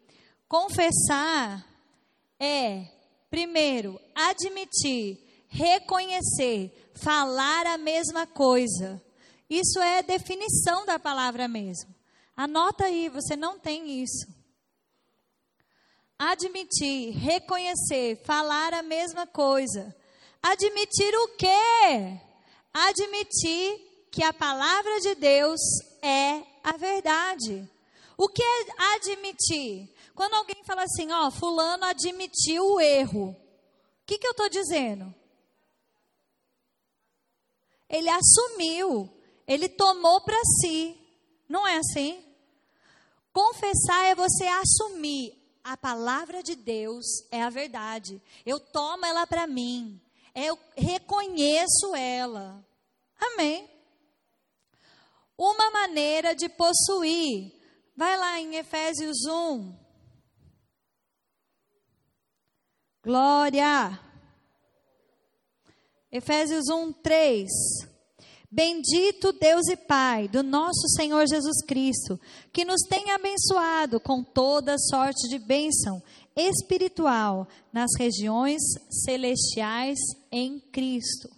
Confessar é, primeiro, admitir, reconhecer, falar a mesma coisa. Isso é definição da palavra mesmo. Anota aí, você não tem isso. Admitir, reconhecer, falar a mesma coisa. Admitir o quê? Admitir que a palavra de Deus é a verdade. O que é admitir? Quando alguém fala assim, ó, fulano admitiu o erro. O que, que eu estou dizendo? Ele assumiu, ele tomou para si. Não é assim? Confessar é você assumir a palavra de Deus é a verdade. Eu tomo ela para mim. Eu reconheço ela. Amém uma maneira de possuir. Vai lá em Efésios 1. Glória. Efésios 1, 3. Bendito Deus e Pai do nosso Senhor Jesus Cristo, que nos tem abençoado com toda sorte de bênção espiritual nas regiões celestiais em Cristo.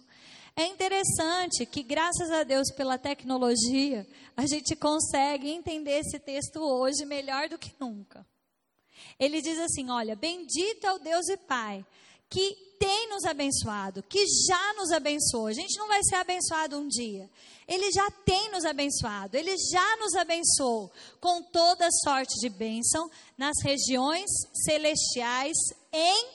É interessante que, graças a Deus pela tecnologia, a gente consegue entender esse texto hoje melhor do que nunca. Ele diz assim: Olha, bendito é o Deus e Pai, que tem nos abençoado, que já nos abençoou. A gente não vai ser abençoado um dia. Ele já tem nos abençoado, ele já nos abençoou com toda sorte de bênção nas regiões celestiais em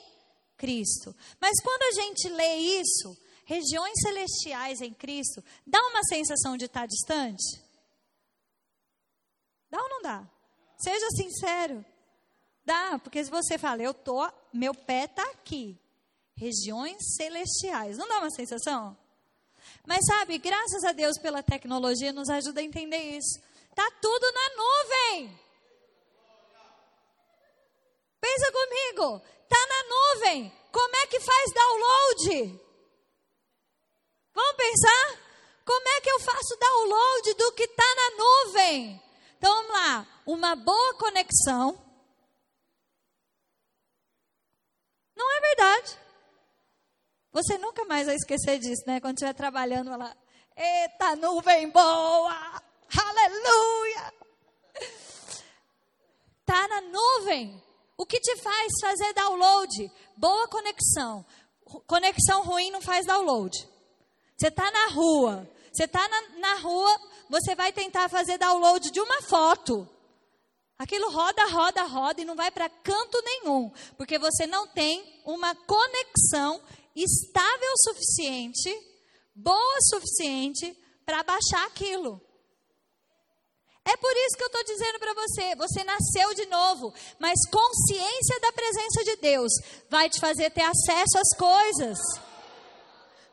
Cristo. Mas quando a gente lê isso, regiões celestiais em Cristo, dá uma sensação de estar distante? Dá ou não dá? Seja sincero. Dá, porque se você fala, eu tô, meu pé está aqui. Regiões celestiais. Não dá uma sensação? Mas sabe, graças a Deus pela tecnologia nos ajuda a entender isso. Tá tudo na nuvem. Pensa comigo, tá na nuvem. Como é que faz download? Vamos pensar? Como é que eu faço download do que está na nuvem? Então vamos lá. Uma boa conexão. Não é verdade. Você nunca mais vai esquecer disso, né? Quando estiver trabalhando, ela, eita nuvem boa, aleluia. Tá na nuvem. O que te faz fazer download? Boa conexão. Conexão ruim não faz download. Você está na rua, você está na, na rua, você vai tentar fazer download de uma foto. Aquilo roda, roda, roda e não vai para canto nenhum, porque você não tem uma conexão estável o suficiente, boa o suficiente para baixar aquilo. É por isso que eu estou dizendo para você: você nasceu de novo, mas consciência da presença de Deus vai te fazer ter acesso às coisas.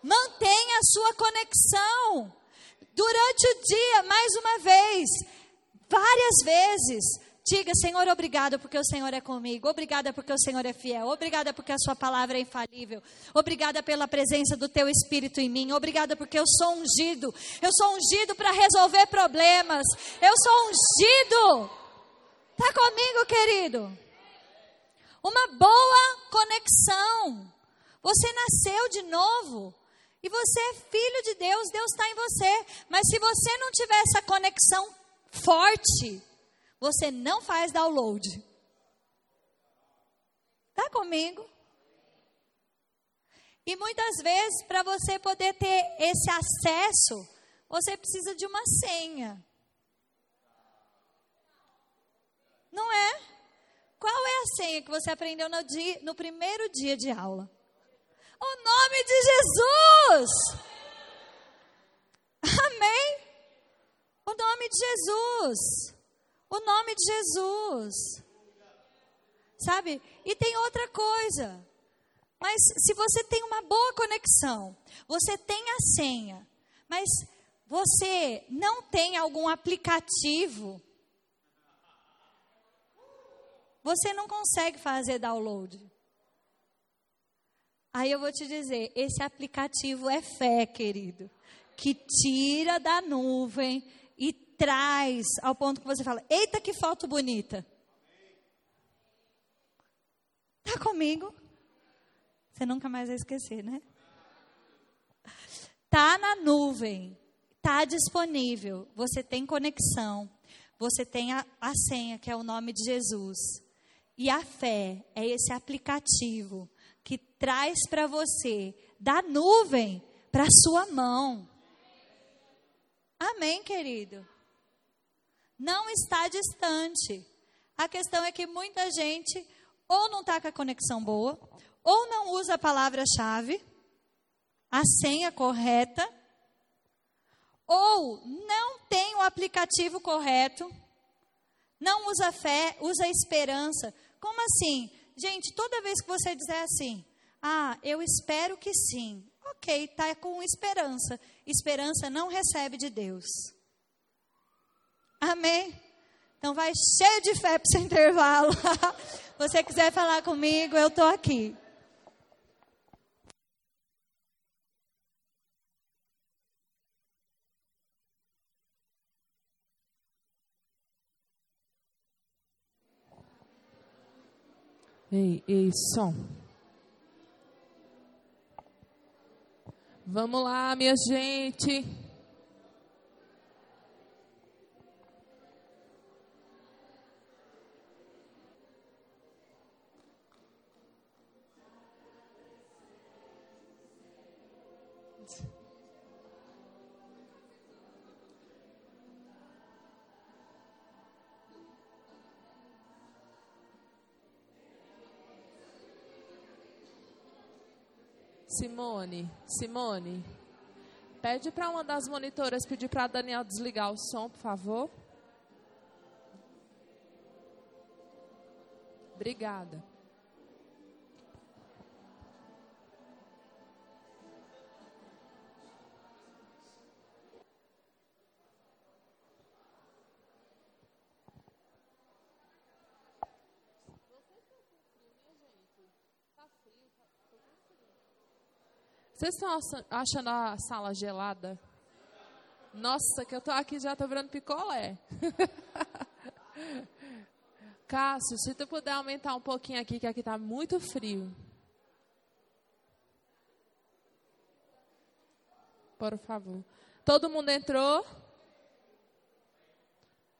Mantenha a sua conexão. Durante o dia, mais uma vez, várias vezes, diga: Senhor, obrigada porque o Senhor é comigo. Obrigada porque o Senhor é fiel. Obrigada porque a Sua palavra é infalível. Obrigada pela presença do Teu Espírito em mim. Obrigada porque eu sou ungido. Eu sou ungido para resolver problemas. Eu sou ungido. Está comigo, querido? Uma boa conexão. Você nasceu de novo. E você é filho de Deus, Deus está em você. Mas se você não tiver essa conexão forte, você não faz download. Está comigo? E muitas vezes, para você poder ter esse acesso, você precisa de uma senha. Não é? Qual é a senha que você aprendeu no, dia, no primeiro dia de aula? O nome de Jesus! Amém? O nome de Jesus. O nome de Jesus. Sabe? E tem outra coisa. Mas se você tem uma boa conexão, você tem a senha, mas você não tem algum aplicativo, você não consegue fazer download. Aí eu vou te dizer, esse aplicativo é fé, querido, que tira da nuvem traz ao ponto que você fala: "Eita, que foto bonita". Tá comigo? Você nunca mais vai esquecer, né? Tá na nuvem, tá disponível. Você tem conexão, você tem a, a senha que é o nome de Jesus. E a fé é esse aplicativo que traz para você da nuvem para sua mão. Amém, querido. Não está distante. A questão é que muita gente ou não está com a conexão boa, ou não usa a palavra-chave, a senha correta, ou não tem o aplicativo correto, não usa fé, usa esperança. Como assim? Gente, toda vez que você dizer assim, ah, eu espero que sim. Ok, está com esperança. Esperança não recebe de Deus. Amém? Então vai cheio de fé para esse intervalo. você quiser falar comigo, eu estou aqui. Ei, ei, som. Vamos lá, minha gente. Simone, Simone, pede para uma das monitoras pedir para Daniel desligar o som, por favor. Obrigada. Vocês estão achando a sala gelada? Nossa, que eu tô aqui já tô virando picolé. Cássio, se tu puder aumentar um pouquinho aqui, que aqui tá muito frio. Por favor. Todo mundo entrou?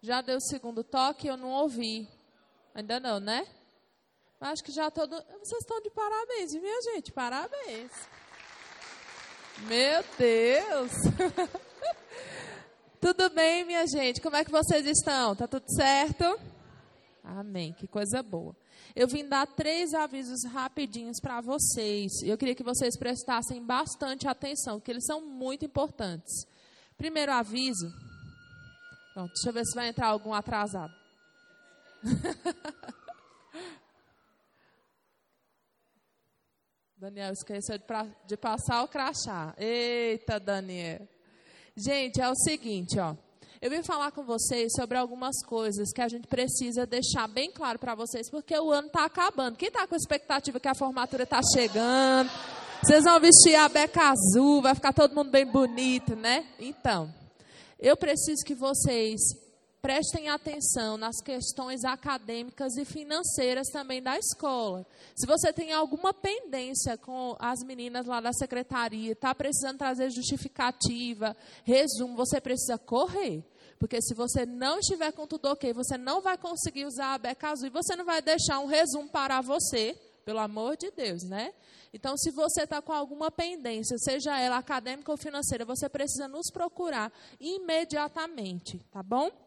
Já deu o segundo toque? Eu não ouvi. Ainda não, né? Acho que já todo. Vocês estão de parabéns, minha gente? Parabéns. Meu Deus! tudo bem, minha gente? Como é que vocês estão? Tá tudo certo? Amém, que coisa boa. Eu vim dar três avisos rapidinhos para vocês. Eu queria que vocês prestassem bastante atenção, porque eles são muito importantes. Primeiro aviso. Pronto, deixa eu ver se vai entrar algum atrasado. Daniel esqueceu de, pra, de passar o crachá. Eita, Daniel. Gente, é o seguinte, ó. Eu vim falar com vocês sobre algumas coisas que a gente precisa deixar bem claro para vocês, porque o ano está acabando. Quem está com expectativa que a formatura está chegando? Vocês vão vestir a beca azul, vai ficar todo mundo bem bonito, né? Então, eu preciso que vocês prestem atenção nas questões acadêmicas e financeiras também da escola. Se você tem alguma pendência com as meninas lá da secretaria, está precisando trazer justificativa, resumo, você precisa correr. Porque se você não estiver com tudo ok, você não vai conseguir usar a beca azul e você não vai deixar um resumo para você, pelo amor de Deus, né? Então, se você está com alguma pendência, seja ela acadêmica ou financeira, você precisa nos procurar imediatamente, tá bom?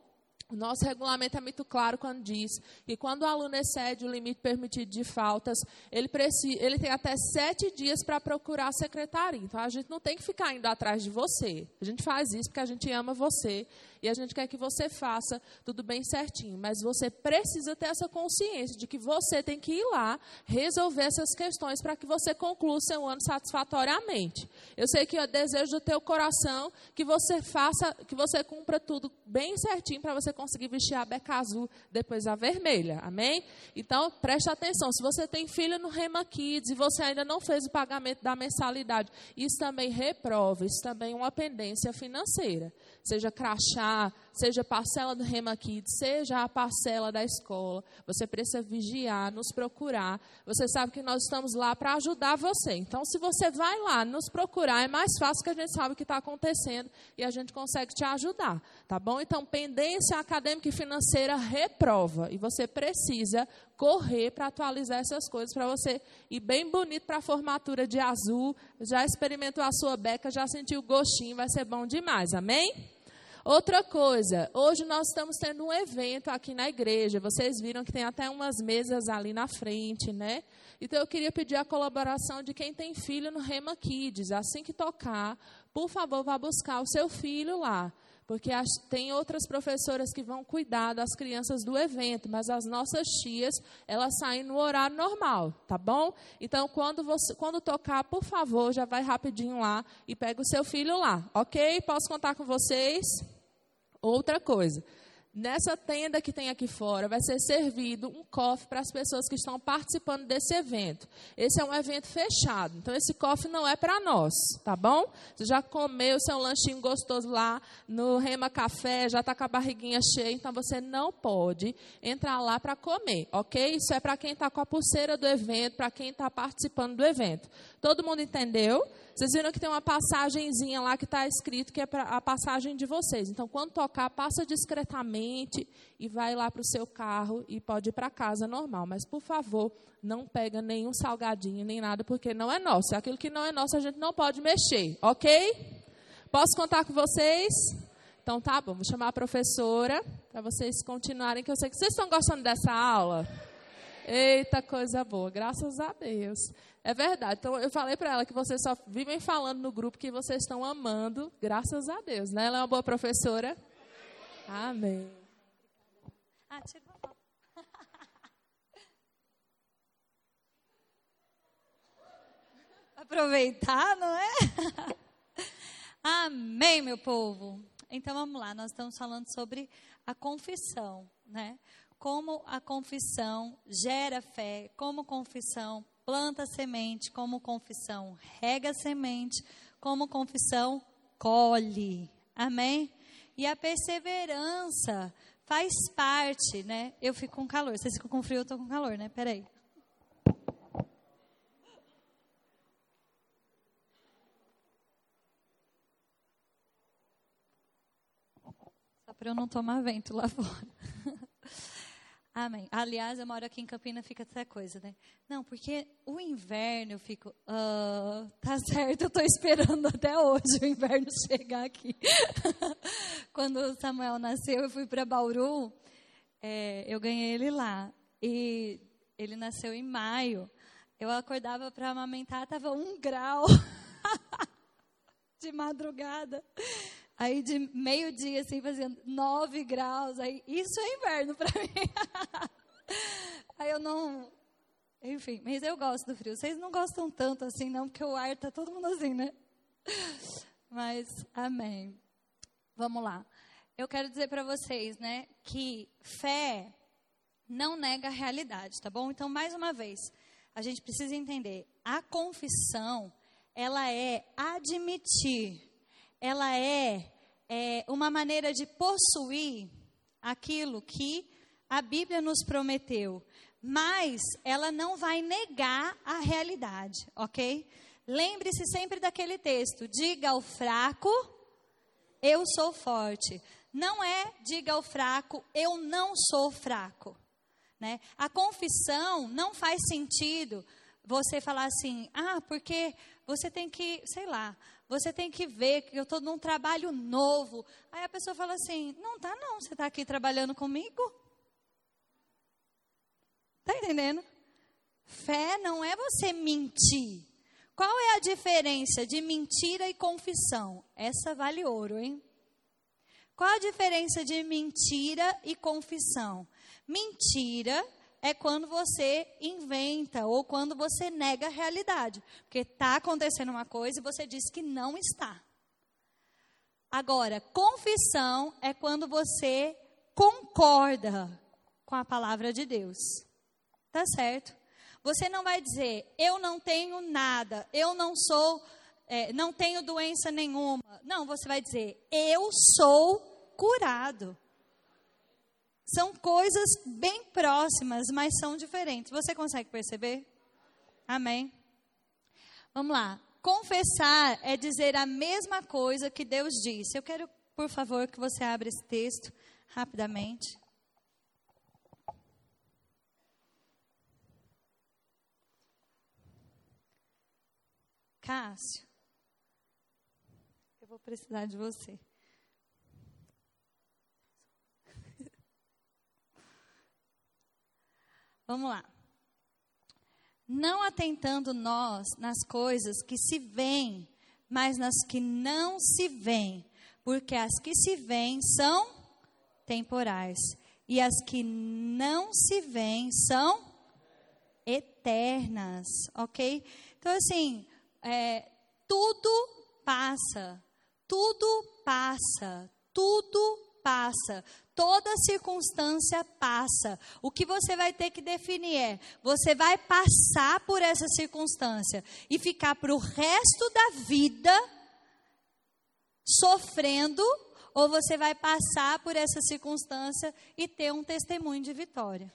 O nosso regulamento é muito claro quando diz que quando o aluno excede o limite permitido de faltas, ele, precisa, ele tem até sete dias para procurar a secretaria. Então, a gente não tem que ficar indo atrás de você. A gente faz isso porque a gente ama você e a gente quer que você faça tudo bem certinho. Mas você precisa ter essa consciência de que você tem que ir lá resolver essas questões para que você conclua o seu ano satisfatoriamente. Eu sei que é desejo do teu coração que você faça, que você cumpra tudo bem certinho para você conseguir vestir a beca azul, depois a vermelha. Amém? Então, preste atenção. Se você tem filho no Rema Kids e você ainda não fez o pagamento da mensalidade, isso também reprova, isso também é uma pendência financeira seja crachá, seja parcela do Rema Kids, seja a parcela da escola. Você precisa vigiar, nos procurar. Você sabe que nós estamos lá para ajudar você. Então, se você vai lá nos procurar, é mais fácil que a gente sabe o que está acontecendo e a gente consegue te ajudar. Tá bom? Então, pendência acadêmica e financeira reprova. E você precisa correr para atualizar essas coisas para você ir bem bonito para a formatura de azul. Já experimentou a sua beca, já sentiu o gostinho, vai ser bom demais. Amém? Outra coisa, hoje nós estamos tendo um evento aqui na igreja. Vocês viram que tem até umas mesas ali na frente, né? Então eu queria pedir a colaboração de quem tem filho no Rema Kids. Assim que tocar, por favor, vá buscar o seu filho lá. Porque as, tem outras professoras que vão cuidar das crianças do evento, mas as nossas tias, elas saem no horário normal, tá bom? Então, quando, você, quando tocar, por favor, já vai rapidinho lá e pega o seu filho lá, ok? Posso contar com vocês? Outra coisa, nessa tenda que tem aqui fora vai ser servido um cofre para as pessoas que estão participando desse evento. Esse é um evento fechado, então esse cofre não é para nós, tá bom? Você já comeu seu lanchinho gostoso lá no Rema Café, já está com a barriguinha cheia, então você não pode entrar lá para comer, ok? Isso é para quem está com a pulseira do evento, para quem está participando do evento. Todo mundo entendeu? Vocês viram que tem uma passagenzinha lá que está escrito que é a passagem de vocês. Então, quando tocar, passa discretamente e vai lá para o seu carro e pode ir para casa normal. Mas, por favor, não pega nenhum salgadinho nem nada, porque não é nosso. Aquilo que não é nosso, a gente não pode mexer, ok? Posso contar com vocês? Então, tá bom. Vou chamar a professora para vocês continuarem, que eu sei que vocês estão gostando dessa aula. Eita, coisa boa, graças a Deus. É verdade. Então, eu falei para ela que vocês só vivem falando no grupo que vocês estão amando, graças a Deus. Né? Ela é uma boa professora. Amém. Ah, tira. Aproveitar, não é? Amém, meu povo. Então vamos lá, nós estamos falando sobre a confissão, né? Como a confissão gera fé, como confissão planta semente, como confissão rega semente, como confissão colhe. Amém? E a perseverança faz parte, né? Eu fico com calor. Vocês ficam com frio, eu estou com calor, né? Peraí. Só para eu não tomar vento lá fora. Amém. Aliás, eu moro aqui em Campina, fica essa coisa, né? Não, porque o inverno eu fico, uh, tá certo, eu estou esperando até hoje o inverno chegar aqui. Quando o Samuel nasceu, eu fui para Bauru, é, eu ganhei ele lá. E ele nasceu em maio. Eu acordava para amamentar, estava um grau de madrugada. Aí de meio-dia, assim, fazendo 9 graus. Aí, isso é inverno para mim. aí eu não. Enfim, mas eu gosto do frio. Vocês não gostam tanto assim, não, porque o ar tá todo mundo assim, né? Mas, amém. Vamos lá. Eu quero dizer para vocês, né, que fé não nega a realidade, tá bom? Então, mais uma vez, a gente precisa entender: a confissão, ela é admitir ela é, é uma maneira de possuir aquilo que a Bíblia nos prometeu, mas ela não vai negar a realidade, ok? Lembre-se sempre daquele texto: diga ao fraco, eu sou forte. não é diga ao fraco, eu não sou fraco. Né? A confissão não faz sentido você falar assim, ah, porque você tem que, sei lá, você tem que ver que eu estou num trabalho novo. Aí a pessoa fala assim, não tá não, você está aqui trabalhando comigo? Está entendendo? Fé não é você mentir. Qual é a diferença de mentira e confissão? Essa vale ouro, hein? Qual a diferença de mentira e confissão? Mentira é quando você inventa ou quando você nega a realidade. Porque está acontecendo uma coisa e você diz que não está. Agora, confissão é quando você concorda com a palavra de Deus. Tá certo? Você não vai dizer, eu não tenho nada, eu não sou, é, não tenho doença nenhuma. Não, você vai dizer, eu sou curado. São coisas bem próximas, mas são diferentes. Você consegue perceber? Amém? Vamos lá. Confessar é dizer a mesma coisa que Deus disse. Eu quero, por favor, que você abra esse texto rapidamente. Cássio, eu vou precisar de você. Vamos lá. Não atentando nós nas coisas que se veem, mas nas que não se veem, porque as que se veem são temporais e as que não se veem são eternas, ok? Então, assim, é, tudo passa, tudo passa, tudo passa, toda circunstância passa. O que você vai ter que definir é: você vai passar por essa circunstância e ficar para o resto da vida sofrendo, ou você vai passar por essa circunstância e ter um testemunho de vitória.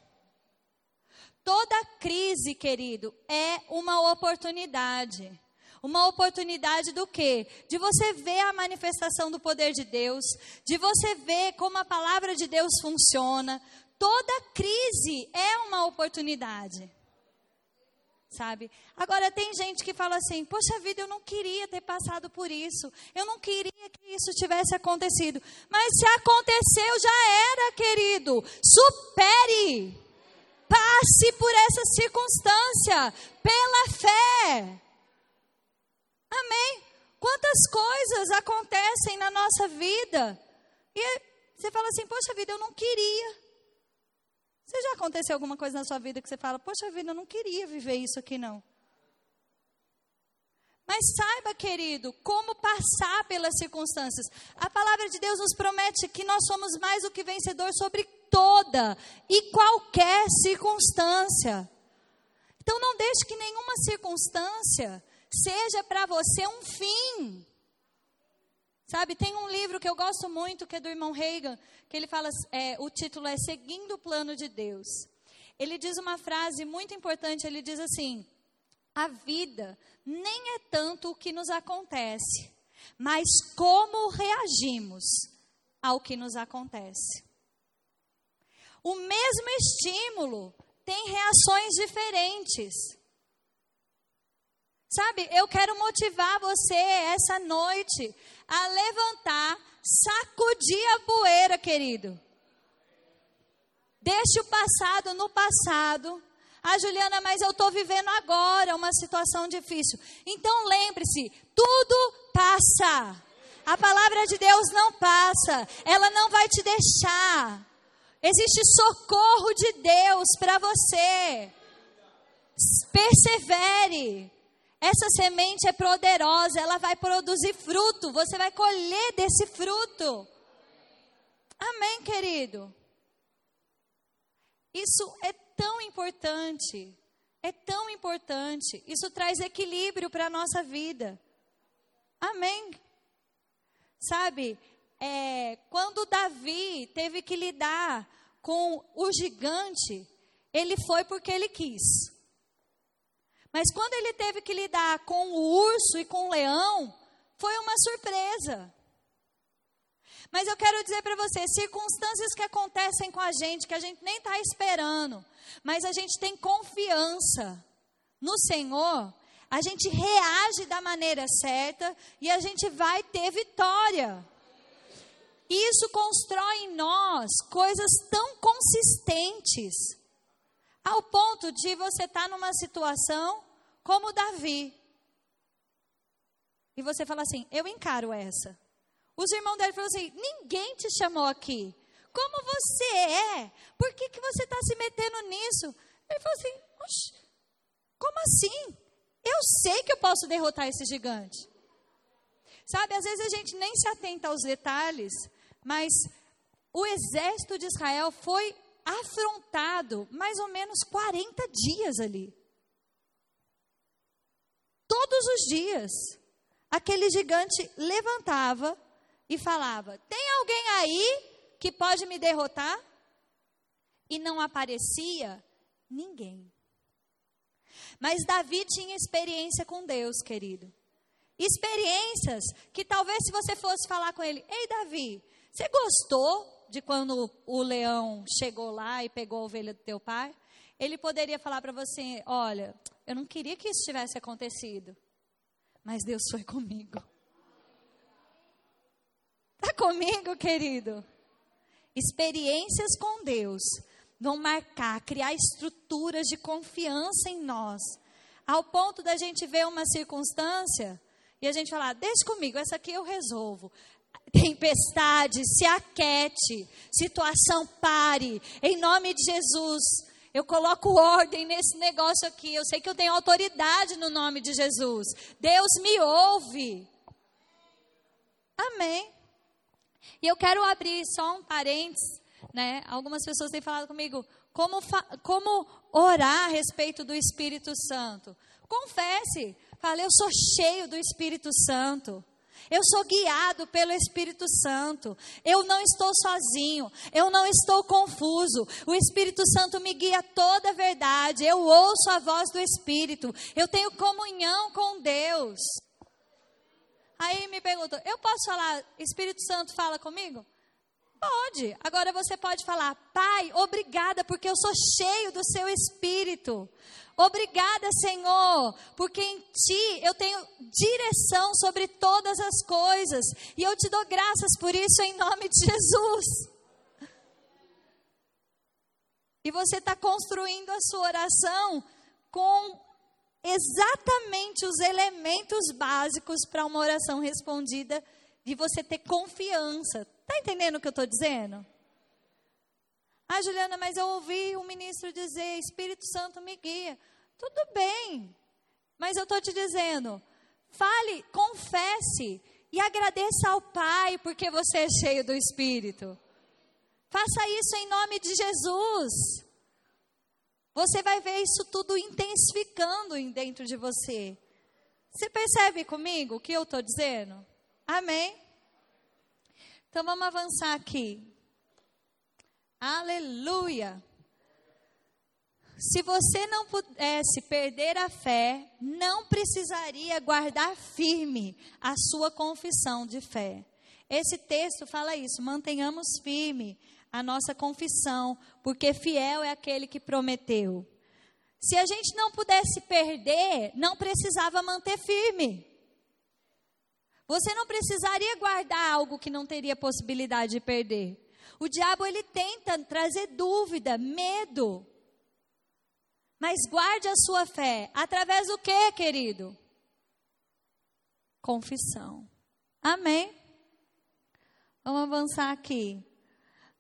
Toda crise, querido, é uma oportunidade. Uma oportunidade do quê? De você ver a manifestação do poder de Deus, de você ver como a palavra de Deus funciona. Toda crise é uma oportunidade. Sabe? Agora tem gente que fala assim: "Poxa vida, eu não queria ter passado por isso. Eu não queria que isso tivesse acontecido". Mas se aconteceu, já era, querido. Supere. Passe por essa circunstância pela fé. Amém? Quantas coisas acontecem na nossa vida e você fala assim: Poxa vida, eu não queria. Você já aconteceu alguma coisa na sua vida que você fala: Poxa vida, eu não queria viver isso aqui não. Mas saiba, querido, como passar pelas circunstâncias. A palavra de Deus nos promete que nós somos mais do que vencedor sobre toda e qualquer circunstância. Então não deixe que nenhuma circunstância seja para você um fim. Sabe, tem um livro que eu gosto muito, que é do irmão Reagan, que ele fala, é, o título é Seguindo o Plano de Deus. Ele diz uma frase muito importante, ele diz assim, a vida nem é tanto o que nos acontece, mas como reagimos ao que nos acontece. O mesmo estímulo tem reações diferentes. Sabe, eu quero motivar você essa noite a levantar, sacudir a poeira, querido. Deixe o passado no passado. Ah, Juliana, mas eu estou vivendo agora uma situação difícil. Então lembre-se: tudo passa. A palavra de Deus não passa. Ela não vai te deixar. Existe socorro de Deus para você. Persevere. Essa semente é poderosa, ela vai produzir fruto, você vai colher desse fruto. Amém, querido? Isso é tão importante, é tão importante. Isso traz equilíbrio para a nossa vida. Amém? Sabe, é, quando Davi teve que lidar com o gigante, ele foi porque ele quis. Mas quando ele teve que lidar com o urso e com o leão, foi uma surpresa. Mas eu quero dizer para você, circunstâncias que acontecem com a gente, que a gente nem está esperando, mas a gente tem confiança no Senhor, a gente reage da maneira certa e a gente vai ter vitória. Isso constrói em nós coisas tão consistentes, ao ponto de você estar tá numa situação como Davi. E você fala assim: eu encaro essa. Os irmãos dele falaram assim: ninguém te chamou aqui. Como você é? Por que, que você está se metendo nisso? Ele falou assim: como assim? Eu sei que eu posso derrotar esse gigante. Sabe, às vezes a gente nem se atenta aos detalhes, mas o exército de Israel foi afrontado mais ou menos 40 dias ali. Todos os dias, aquele gigante levantava e falava: Tem alguém aí que pode me derrotar? E não aparecia ninguém. Mas Davi tinha experiência com Deus, querido. Experiências que talvez se você fosse falar com ele: Ei, Davi, você gostou de quando o leão chegou lá e pegou a ovelha do teu pai? Ele poderia falar para você: Olha, eu não queria que isso tivesse acontecido, mas Deus foi comigo. Está comigo, querido? Experiências com Deus vão marcar, criar estruturas de confiança em nós, ao ponto da gente ver uma circunstância e a gente falar: deixa comigo, essa aqui eu resolvo. Tempestade, se aquete, situação pare, em nome de Jesus. Eu coloco ordem nesse negócio aqui. Eu sei que eu tenho autoridade no nome de Jesus. Deus me ouve. Amém. E eu quero abrir só um parênteses, né? Algumas pessoas têm falado comigo como, como orar a respeito do Espírito Santo. Confesse, fale, eu sou cheio do Espírito Santo. Eu sou guiado pelo Espírito Santo. Eu não estou sozinho. Eu não estou confuso. O Espírito Santo me guia toda a verdade. Eu ouço a voz do Espírito. Eu tenho comunhão com Deus. Aí me perguntam, eu posso falar, Espírito Santo fala comigo? Pode. Agora você pode falar, Pai, obrigada porque eu sou cheio do seu Espírito. Obrigada, Senhor, porque em Ti eu tenho direção sobre todas as coisas. E eu te dou graças por isso em nome de Jesus. E você está construindo a sua oração com exatamente os elementos básicos para uma oração respondida, de você ter confiança. Está entendendo o que eu estou dizendo? Ah, Juliana, mas eu ouvi o ministro dizer: Espírito Santo me guia. Tudo bem, mas eu estou te dizendo: fale, confesse e agradeça ao Pai porque você é cheio do Espírito. Faça isso em nome de Jesus. Você vai ver isso tudo intensificando dentro de você. Você percebe comigo o que eu estou dizendo? Amém? Então vamos avançar aqui. Aleluia. Se você não pudesse perder a fé, não precisaria guardar firme a sua confissão de fé. Esse texto fala isso, mantenhamos firme a nossa confissão, porque fiel é aquele que prometeu. Se a gente não pudesse perder, não precisava manter firme. Você não precisaria guardar algo que não teria possibilidade de perder. O diabo ele tenta trazer dúvida, medo. Mas guarde a sua fé através do que, querido? Confissão. Amém. Vamos avançar aqui.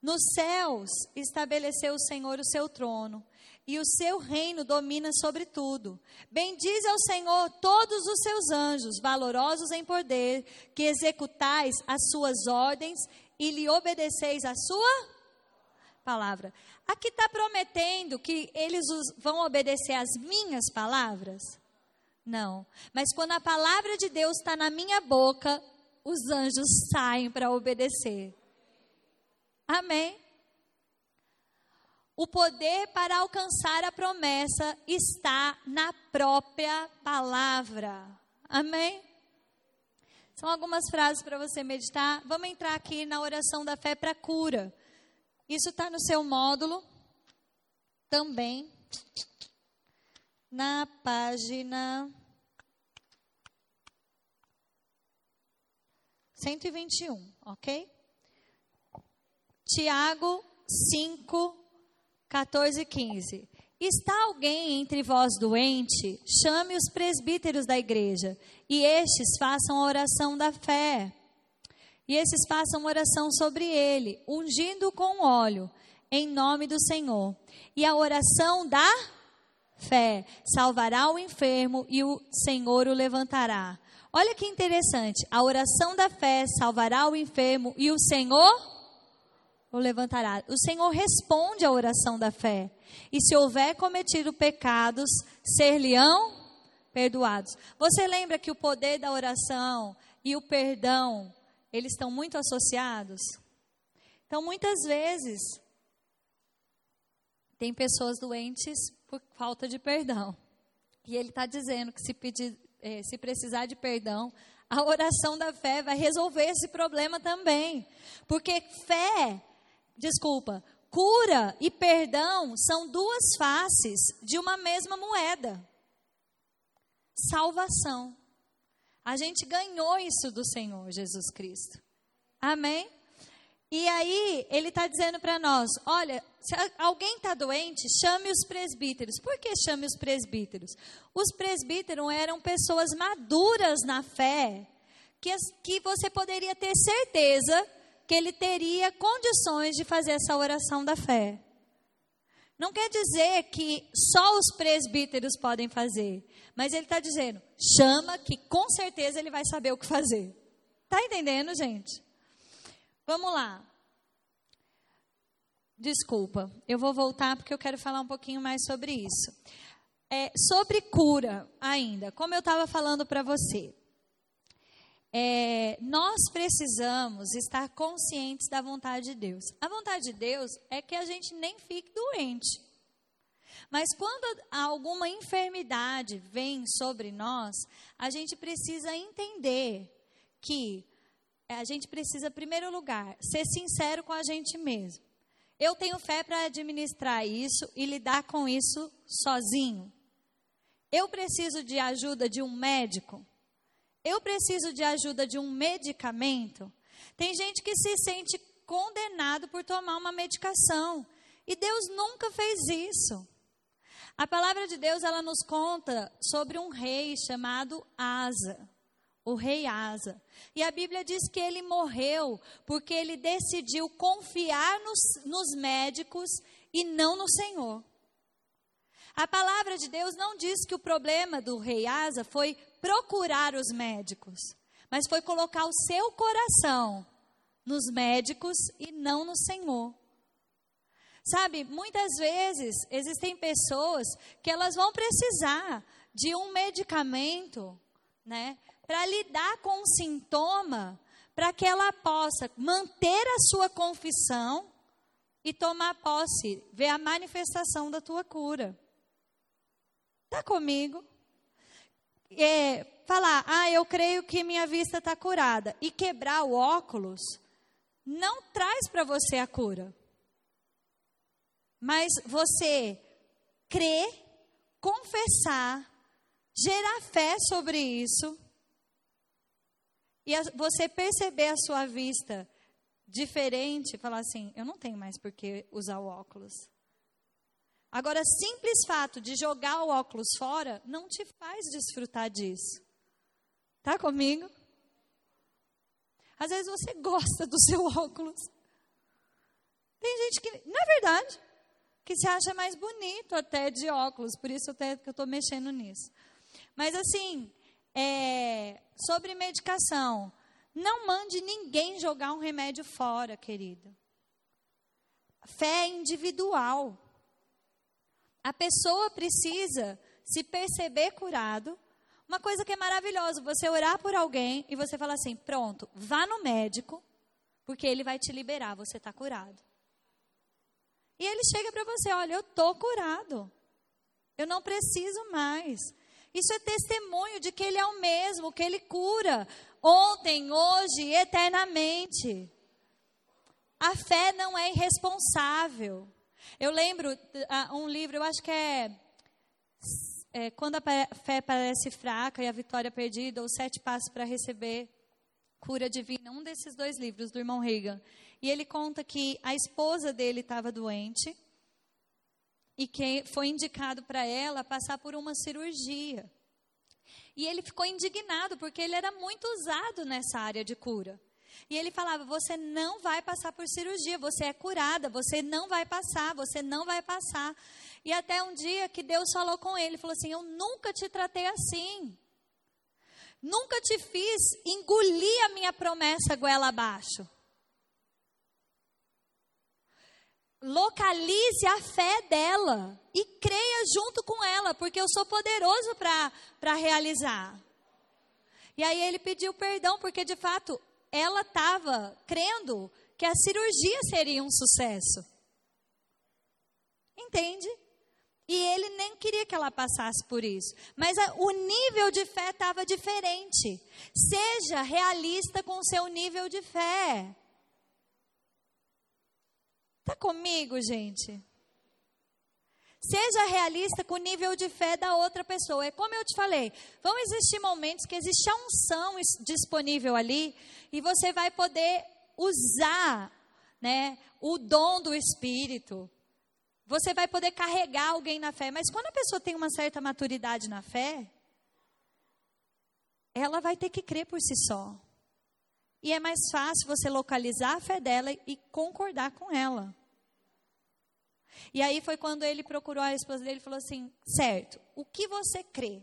Nos céus estabeleceu o Senhor o seu trono, e o seu reino domina sobre tudo. Bendize ao Senhor todos os seus anjos, valorosos em poder, que executais as suas ordens e lhe obedeceis a sua palavra. Aqui está prometendo que eles vão obedecer às minhas palavras? Não. Mas quando a palavra de Deus está na minha boca, os anjos saem para obedecer. Amém. O poder para alcançar a promessa está na própria palavra. Amém? São algumas frases para você meditar. Vamos entrar aqui na oração da fé para cura. Isso está no seu módulo também. Na página 121, ok? Tiago 5, 14 e 15. Está alguém entre vós doente? Chame os presbíteros da igreja, e estes façam a oração da fé. E esses façam oração sobre ele, ungindo com óleo, em nome do Senhor. E a oração da fé salvará o enfermo, e o Senhor o levantará. Olha que interessante. A oração da fé salvará o enfermo, e o Senhor o levantará. O Senhor responde à oração da fé. E se houver cometido pecados, ser-lhe-ão perdoados. Você lembra que o poder da oração e o perdão, eles estão muito associados? Então, muitas vezes, tem pessoas doentes por falta de perdão. E ele está dizendo que se, pedir, eh, se precisar de perdão, a oração da fé vai resolver esse problema também. Porque fé desculpa, cura e perdão são duas faces de uma mesma moeda. Salvação. A gente ganhou isso do Senhor Jesus Cristo. Amém? E aí, ele está dizendo para nós: olha, se alguém está doente, chame os presbíteros. Por que chame os presbíteros? Os presbíteros eram pessoas maduras na fé, que, que você poderia ter certeza que ele teria condições de fazer essa oração da fé. Não quer dizer que só os presbíteros podem fazer, mas ele está dizendo: chama que com certeza ele vai saber o que fazer. Está entendendo, gente? Vamos lá. Desculpa, eu vou voltar porque eu quero falar um pouquinho mais sobre isso. É, sobre cura, ainda, como eu estava falando para você é, nós precisamos estar conscientes da vontade de Deus. A vontade de Deus é que a gente nem fique doente. Mas quando alguma enfermidade vem sobre nós, a gente precisa entender que a gente precisa, em primeiro lugar, ser sincero com a gente mesmo. Eu tenho fé para administrar isso e lidar com isso sozinho. Eu preciso de ajuda de um médico eu preciso de ajuda de um medicamento. Tem gente que se sente condenado por tomar uma medicação. E Deus nunca fez isso. A palavra de Deus, ela nos conta sobre um rei chamado Asa, o rei Asa. E a Bíblia diz que ele morreu porque ele decidiu confiar nos, nos médicos e não no Senhor. A palavra de Deus não diz que o problema do rei Asa foi procurar os médicos, mas foi colocar o seu coração nos médicos e não no Senhor. Sabe, muitas vezes existem pessoas que elas vão precisar de um medicamento, né, para lidar com um sintoma, para que ela possa manter a sua confissão e tomar posse, ver a manifestação da tua cura. Está comigo? É, falar, ah, eu creio que minha vista está curada, e quebrar o óculos, não traz para você a cura. Mas você crer, confessar, gerar fé sobre isso, e você perceber a sua vista diferente, falar assim: eu não tenho mais por que usar o óculos. Agora, simples fato de jogar o óculos fora não te faz desfrutar disso. Tá comigo? Às vezes você gosta do seu óculos. Tem gente que, não é verdade, que se acha mais bonito até de óculos, por isso até que eu estou mexendo nisso. Mas assim, é, sobre medicação, não mande ninguém jogar um remédio fora, querido. Fé é individual. A pessoa precisa se perceber curado. Uma coisa que é maravilhosa, você orar por alguém e você falar assim: pronto, vá no médico, porque ele vai te liberar, você está curado. E ele chega para você: olha, eu estou curado. Eu não preciso mais. Isso é testemunho de que Ele é o mesmo, que Ele cura ontem, hoje eternamente. A fé não é irresponsável. Eu lembro uh, um livro, eu acho que é, é, Quando a Fé Parece Fraca e a Vitória Perdida, ou Sete Passos para Receber Cura Divina, um desses dois livros do irmão Reagan. E ele conta que a esposa dele estava doente e que foi indicado para ela passar por uma cirurgia. E ele ficou indignado porque ele era muito usado nessa área de cura. E ele falava: Você não vai passar por cirurgia, você é curada, você não vai passar, você não vai passar. E até um dia que Deus falou com ele: falou assim: Eu nunca te tratei assim. Nunca te fiz engolir a minha promessa goela abaixo. Localize a fé dela e creia junto com ela, porque eu sou poderoso para realizar. E aí ele pediu perdão, porque de fato ela estava crendo que a cirurgia seria um sucesso. Entende? E ele nem queria que ela passasse por isso. Mas a, o nível de fé estava diferente. Seja realista com o seu nível de fé. Está comigo, gente? Seja realista com o nível de fé da outra pessoa. É como eu te falei, vão existir momentos que existe a unção disponível ali e você vai poder usar né, o dom do Espírito. Você vai poder carregar alguém na fé. Mas quando a pessoa tem uma certa maturidade na fé, ela vai ter que crer por si só. E é mais fácil você localizar a fé dela e concordar com ela. E aí foi quando ele procurou a esposa dele e falou assim: certo, o que você crê?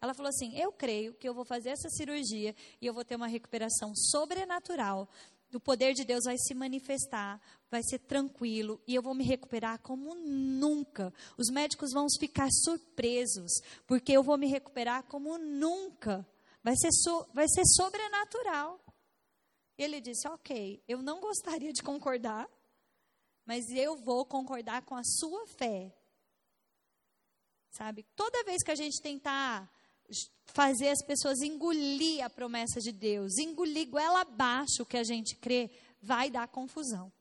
Ela falou assim: eu creio que eu vou fazer essa cirurgia e eu vou ter uma recuperação sobrenatural. O poder de Deus vai se manifestar, vai ser tranquilo e eu vou me recuperar como nunca. Os médicos vão ficar surpresos, porque eu vou me recuperar como nunca. Vai ser, so, vai ser sobrenatural. E ele disse: Ok, eu não gostaria de concordar, mas eu vou concordar com a sua fé. Sabe? Toda vez que a gente tentar fazer as pessoas engolir a promessa de Deus, engolir goela abaixo o que a gente crê, vai dar confusão.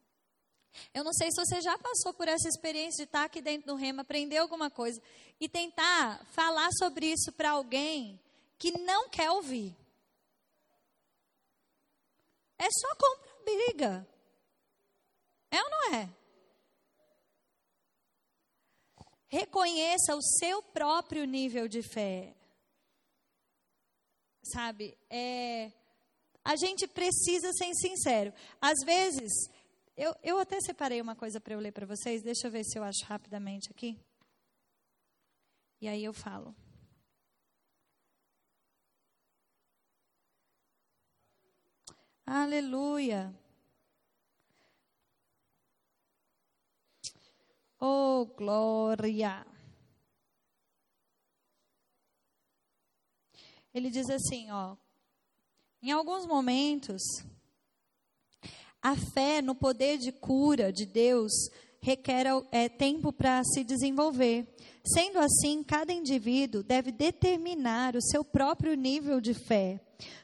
Eu não sei se você já passou por essa experiência de estar aqui dentro do rema, aprender alguma coisa e tentar falar sobre isso para alguém que não quer ouvir. É só comprar briga. É ou não é? Reconheça o seu próprio nível de fé. Sabe? É, a gente precisa ser sincero. Às vezes, eu, eu até separei uma coisa para eu ler para vocês. Deixa eu ver se eu acho rapidamente aqui. E aí eu falo. Aleluia. Oh, glória! Ele diz assim, ó. Em alguns momentos, a fé no poder de cura de Deus requer é, tempo para se desenvolver. Sendo assim, cada indivíduo deve determinar o seu próprio nível de fé.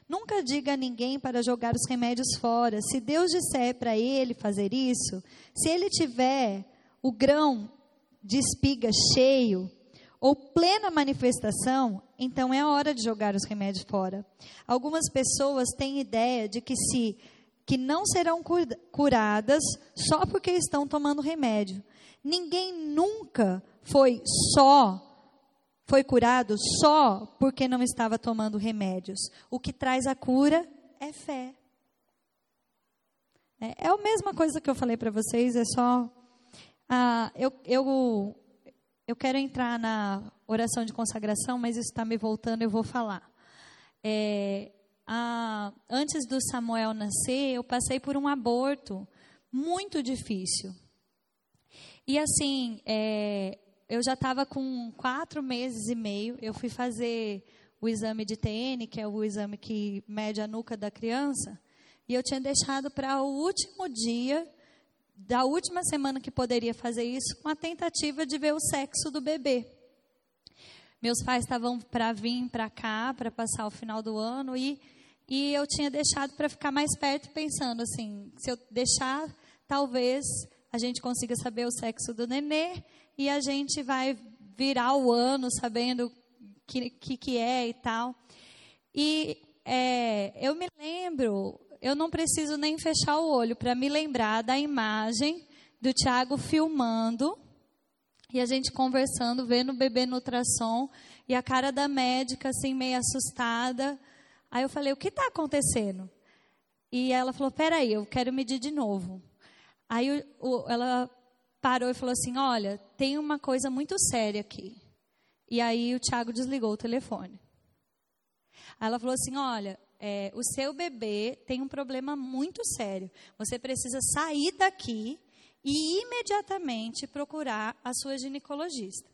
Nunca diga a ninguém para jogar os remédios fora. Se Deus disser para ele fazer isso, se ele tiver o grão de espiga cheio ou plena manifestação, então é hora de jogar os remédios fora. Algumas pessoas têm ideia de que se que não serão curadas só porque estão tomando remédio. Ninguém nunca foi só foi curado só porque não estava tomando remédios. O que traz a cura é fé. É, é a mesma coisa que eu falei para vocês, é só ah, eu, eu, eu quero entrar na oração de consagração, mas isso está me voltando, eu vou falar. É, ah, antes do Samuel nascer, eu passei por um aborto muito difícil. E assim, é, eu já estava com quatro meses e meio, eu fui fazer o exame de TN, que é o exame que mede a nuca da criança, e eu tinha deixado para o último dia da última semana que poderia fazer isso com a tentativa de ver o sexo do bebê. Meus pais estavam para vir para cá, para passar o final do ano, e, e eu tinha deixado para ficar mais perto, pensando assim: se eu deixar, talvez a gente consiga saber o sexo do nenê e a gente vai virar o ano sabendo o que, que, que é e tal. E é, eu me lembro, eu não preciso nem fechar o olho para me lembrar da imagem do Tiago filmando e a gente conversando, vendo o bebê no ultrassom e a cara da médica assim meio assustada. Aí eu falei: "O que está acontecendo?" E ela falou: "Peraí, eu quero medir de novo." Aí o, ela parou e falou assim: "Olha, tem uma coisa muito séria aqui." E aí o Tiago desligou o telefone. Aí ela falou assim: Olha, é, o seu bebê tem um problema muito sério. Você precisa sair daqui e imediatamente procurar a sua ginecologista.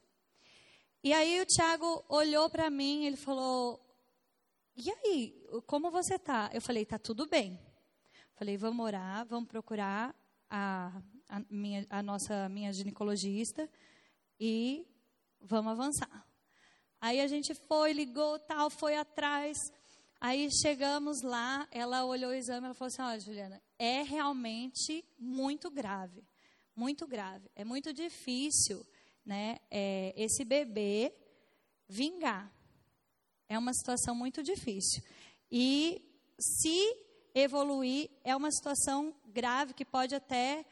E aí o Tiago olhou para mim, ele falou: E aí, como você está? Eu falei: Tá tudo bem. Falei: Vamos orar, vamos procurar a, a, minha, a nossa minha ginecologista e vamos avançar. Aí a gente foi, ligou, tal, foi atrás. Aí chegamos lá, ela olhou o exame, ela falou assim: "Olha, Juliana, é realmente muito grave, muito grave. É muito difícil, né? É, esse bebê vingar. É uma situação muito difícil. E se evoluir, é uma situação grave que pode até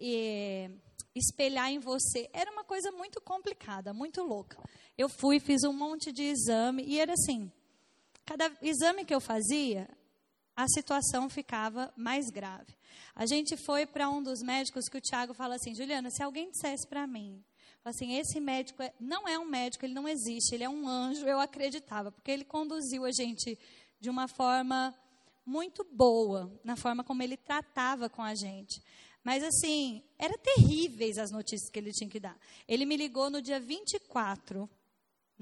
é, espelhar em você. Era uma coisa muito complicada, muito louca. Eu fui, fiz um monte de exame e era assim: cada exame que eu fazia, a situação ficava mais grave. A gente foi para um dos médicos que o Tiago fala assim: Juliana, se alguém dissesse para mim, assim, esse médico é, não é um médico, ele não existe, ele é um anjo, eu acreditava, porque ele conduziu a gente de uma forma muito boa, na forma como ele tratava com a gente. Mas assim, eram terríveis as notícias que ele tinha que dar. Ele me ligou no dia 24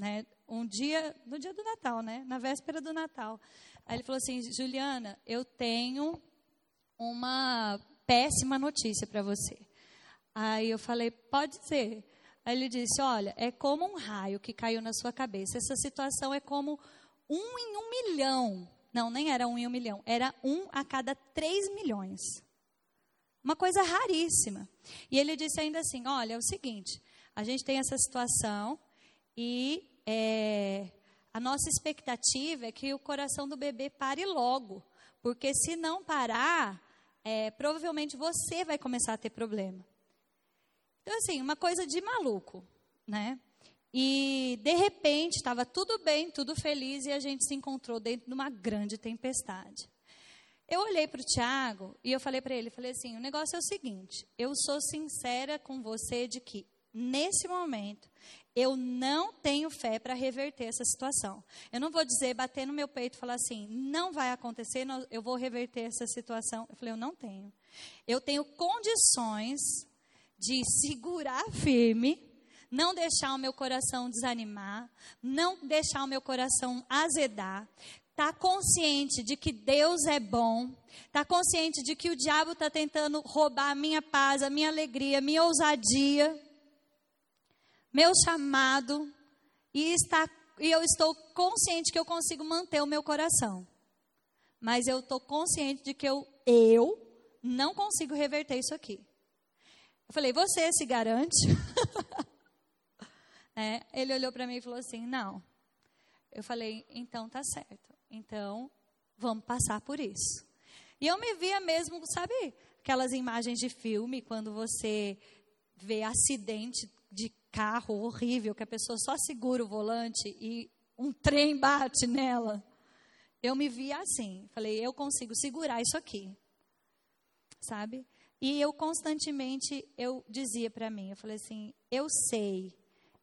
né? Um dia, no dia do Natal, né? Na véspera do Natal. Aí ele falou assim: Juliana, eu tenho uma péssima notícia para você. Aí eu falei: pode ser. Aí ele disse: olha, é como um raio que caiu na sua cabeça. Essa situação é como um em um milhão. Não, nem era um em um milhão. Era um a cada três milhões. Uma coisa raríssima. E ele disse ainda assim: olha, é o seguinte, a gente tem essa situação e é, a nossa expectativa é que o coração do bebê pare logo, porque se não parar, é, provavelmente você vai começar a ter problema. Então, assim, uma coisa de maluco, né? E, de repente, estava tudo bem, tudo feliz, e a gente se encontrou dentro de uma grande tempestade. Eu olhei para o Tiago e eu falei para ele, falei assim, o negócio é o seguinte, eu sou sincera com você de que, nesse momento, eu não tenho fé para reverter essa situação. Eu não vou dizer, bater no meu peito e falar assim, não vai acontecer, eu vou reverter essa situação. Eu falei, eu não tenho. Eu tenho condições de segurar firme, não deixar o meu coração desanimar, não deixar o meu coração azedar, estar tá consciente de que Deus é bom, estar tá consciente de que o diabo está tentando roubar a minha paz, a minha alegria, a minha ousadia meu chamado e, está, e eu estou consciente que eu consigo manter o meu coração. Mas eu estou consciente de que eu, eu não consigo reverter isso aqui. Eu falei, você se garante? é, ele olhou para mim e falou assim: não. Eu falei, então tá certo. Então vamos passar por isso. E eu me via mesmo, sabe, aquelas imagens de filme, quando você vê acidente de carro horrível, que a pessoa só segura o volante e um trem bate nela. Eu me via assim, falei, eu consigo segurar isso aqui. Sabe? E eu constantemente eu dizia para mim, eu falei assim, eu sei,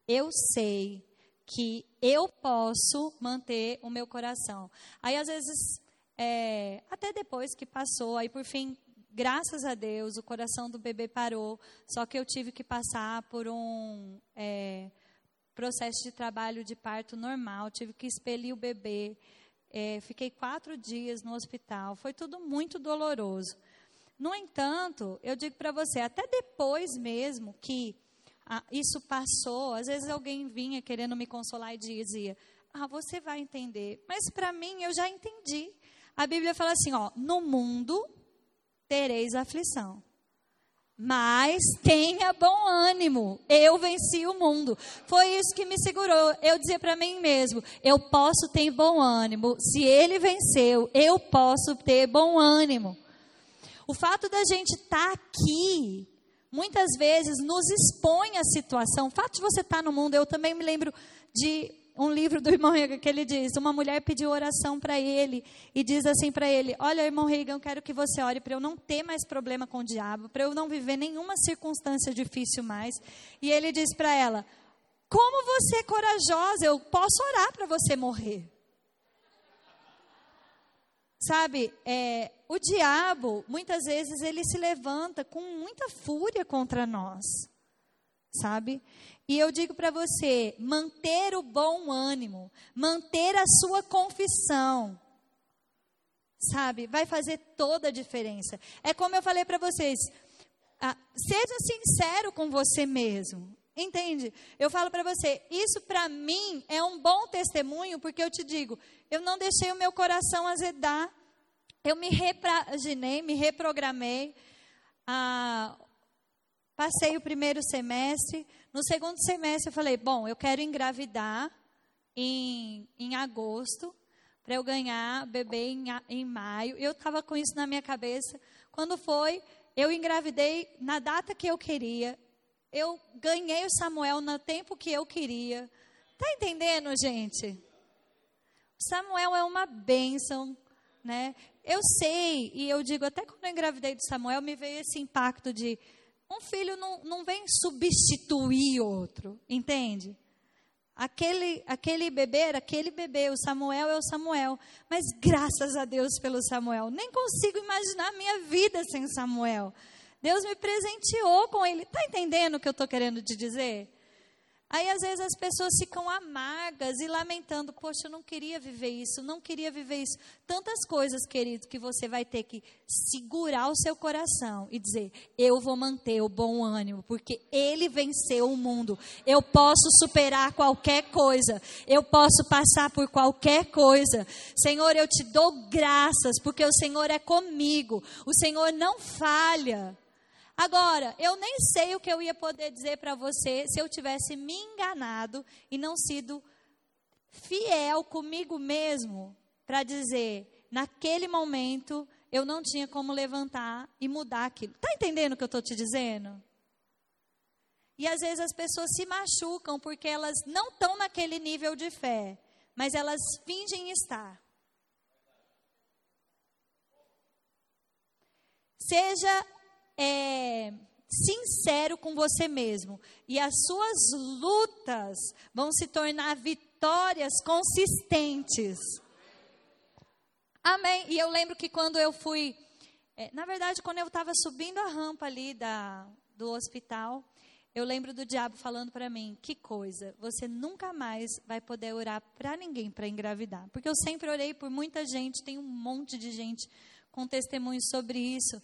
eu sei que eu posso manter o meu coração. Aí às vezes, é, até depois que passou, aí por fim graças a Deus, o coração do bebê parou. Só que eu tive que passar por um é, processo de trabalho de parto normal. Tive que expelir o bebê. É, fiquei quatro dias no hospital. Foi tudo muito doloroso. No entanto, eu digo para você, até depois mesmo que ah, isso passou. Às vezes alguém vinha querendo me consolar e dizia: Ah, você vai entender. Mas para mim, eu já entendi. A Bíblia fala assim: ó, no mundo tereis aflição. Mas tenha bom ânimo, eu venci o mundo. Foi isso que me segurou. Eu dizia para mim mesmo: eu posso ter bom ânimo. Se ele venceu, eu posso ter bom ânimo. O fato da gente estar tá aqui, muitas vezes nos expõe à situação. O fato de você estar tá no mundo, eu também me lembro de um livro do irmão Reagan que ele diz: uma mulher pediu oração para ele e diz assim para ele: Olha, irmão Reagan, eu quero que você ore para eu não ter mais problema com o diabo, para eu não viver nenhuma circunstância difícil mais. E ele diz para ela: Como você é corajosa, eu posso orar para você morrer. Sabe, é, o diabo, muitas vezes, ele se levanta com muita fúria contra nós. Sabe? E eu digo para você: manter o bom ânimo, manter a sua confissão, sabe, vai fazer toda a diferença. É como eu falei para vocês: ah, seja sincero com você mesmo. Entende? Eu falo para você, isso para mim é um bom testemunho, porque eu te digo, eu não deixei o meu coração azedar. Eu me repaginei, me reprogramei. Ah, passei o primeiro semestre, no segundo semestre, eu falei: bom, eu quero engravidar em, em agosto, para eu ganhar bebê em, em maio. Eu estava com isso na minha cabeça. Quando foi, eu engravidei na data que eu queria. Eu ganhei o Samuel no tempo que eu queria. Tá entendendo, gente? Samuel é uma bênção, né? Eu sei, e eu digo, até quando eu engravidei do Samuel, me veio esse impacto de um filho não, não vem substituir outro, entende? Aquele, aquele bebê era aquele bebê, o Samuel é o Samuel. Mas graças a Deus pelo Samuel. Nem consigo imaginar minha vida sem Samuel. Deus me presenteou com ele. Está entendendo o que eu estou querendo te dizer? Aí às vezes as pessoas ficam amargas e lamentando, poxa, eu não queria viver isso, não queria viver isso. Tantas coisas, querido, que você vai ter que segurar o seu coração e dizer: eu vou manter o bom ânimo, porque ele venceu o mundo. Eu posso superar qualquer coisa, eu posso passar por qualquer coisa. Senhor, eu te dou graças, porque o Senhor é comigo. O Senhor não falha. Agora, eu nem sei o que eu ia poder dizer para você se eu tivesse me enganado e não sido fiel comigo mesmo para dizer, naquele momento eu não tinha como levantar e mudar aquilo. Está entendendo o que eu estou te dizendo? E às vezes as pessoas se machucam porque elas não estão naquele nível de fé, mas elas fingem estar. Seja é, sincero com você mesmo. E as suas lutas vão se tornar vitórias consistentes. Amém. E eu lembro que quando eu fui. É, na verdade, quando eu estava subindo a rampa ali da, do hospital, eu lembro do diabo falando para mim: que coisa, você nunca mais vai poder orar para ninguém para engravidar. Porque eu sempre orei por muita gente, tem um monte de gente com testemunhos sobre isso.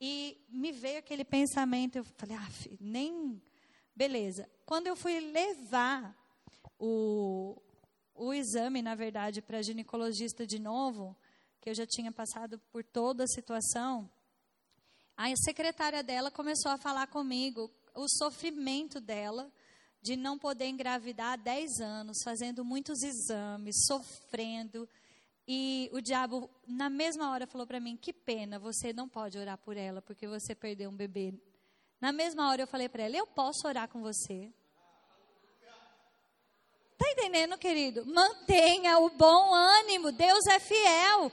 E me veio aquele pensamento, eu falei, ah, nem. Beleza. Quando eu fui levar o, o exame, na verdade, para ginecologista de novo, que eu já tinha passado por toda a situação, a secretária dela começou a falar comigo o sofrimento dela de não poder engravidar há 10 anos, fazendo muitos exames, sofrendo. E o diabo, na mesma hora, falou para mim: Que pena, você não pode orar por ela, porque você perdeu um bebê. Na mesma hora, eu falei para ela: Eu posso orar com você. Está entendendo, querido? Mantenha o bom ânimo, Deus é fiel.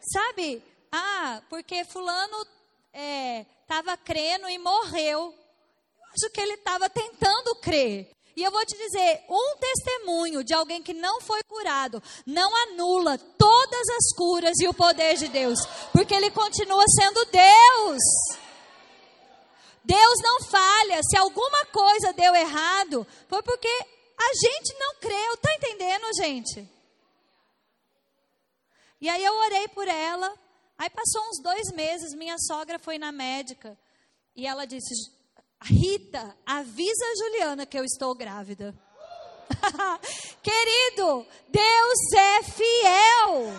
Sabe? Ah, porque Fulano estava é, crendo e morreu. Eu acho que ele estava tentando crer. E eu vou te dizer, um testemunho de alguém que não foi curado não anula todas as curas e o poder de Deus, porque ele continua sendo Deus. Deus não falha. Se alguma coisa deu errado, foi porque a gente não creu. Tá entendendo, gente? E aí eu orei por ela. Aí passou uns dois meses, minha sogra foi na médica. E ela disse: Rita, avisa a Juliana que eu estou grávida. Querido, Deus é fiel.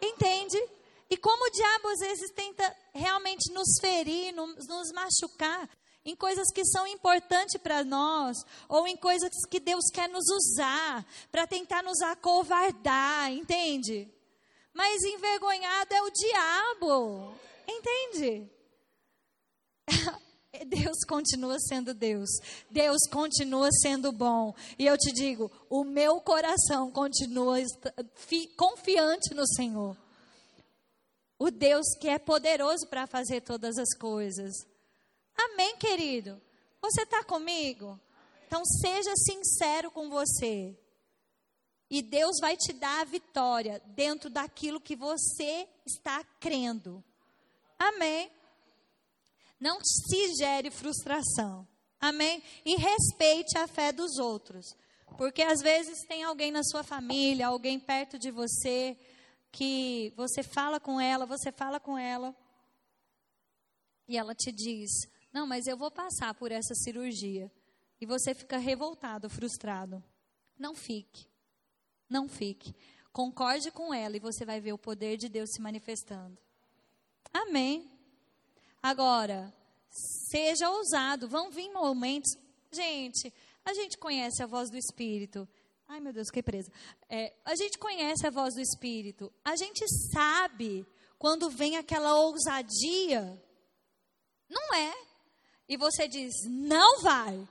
Entende? E como o diabo às vezes tenta realmente nos ferir, nos, machucar, em coisas que são importantes para nós, ou em coisas que Deus quer nos usar para tentar nos acovardar, entende? Mas envergonhado é o diabo, entende? Deus continua sendo Deus. Deus continua sendo bom. E eu te digo, o meu coração continua confiante no Senhor. O Deus que é poderoso para fazer todas as coisas. Amém, querido? Você está comigo? Então seja sincero com você. E Deus vai te dar a vitória dentro daquilo que você está crendo. Amém. Não se gere frustração. Amém? E respeite a fé dos outros. Porque às vezes tem alguém na sua família, alguém perto de você, que você fala com ela, você fala com ela, e ela te diz: Não, mas eu vou passar por essa cirurgia. E você fica revoltado, frustrado. Não fique. Não fique. Concorde com ela e você vai ver o poder de Deus se manifestando. Amém. Agora, seja ousado. Vão vir momentos. Gente, a gente conhece a voz do Espírito. Ai, meu Deus, fiquei presa. É, a gente conhece a voz do Espírito. A gente sabe quando vem aquela ousadia. Não é. E você diz, não vai.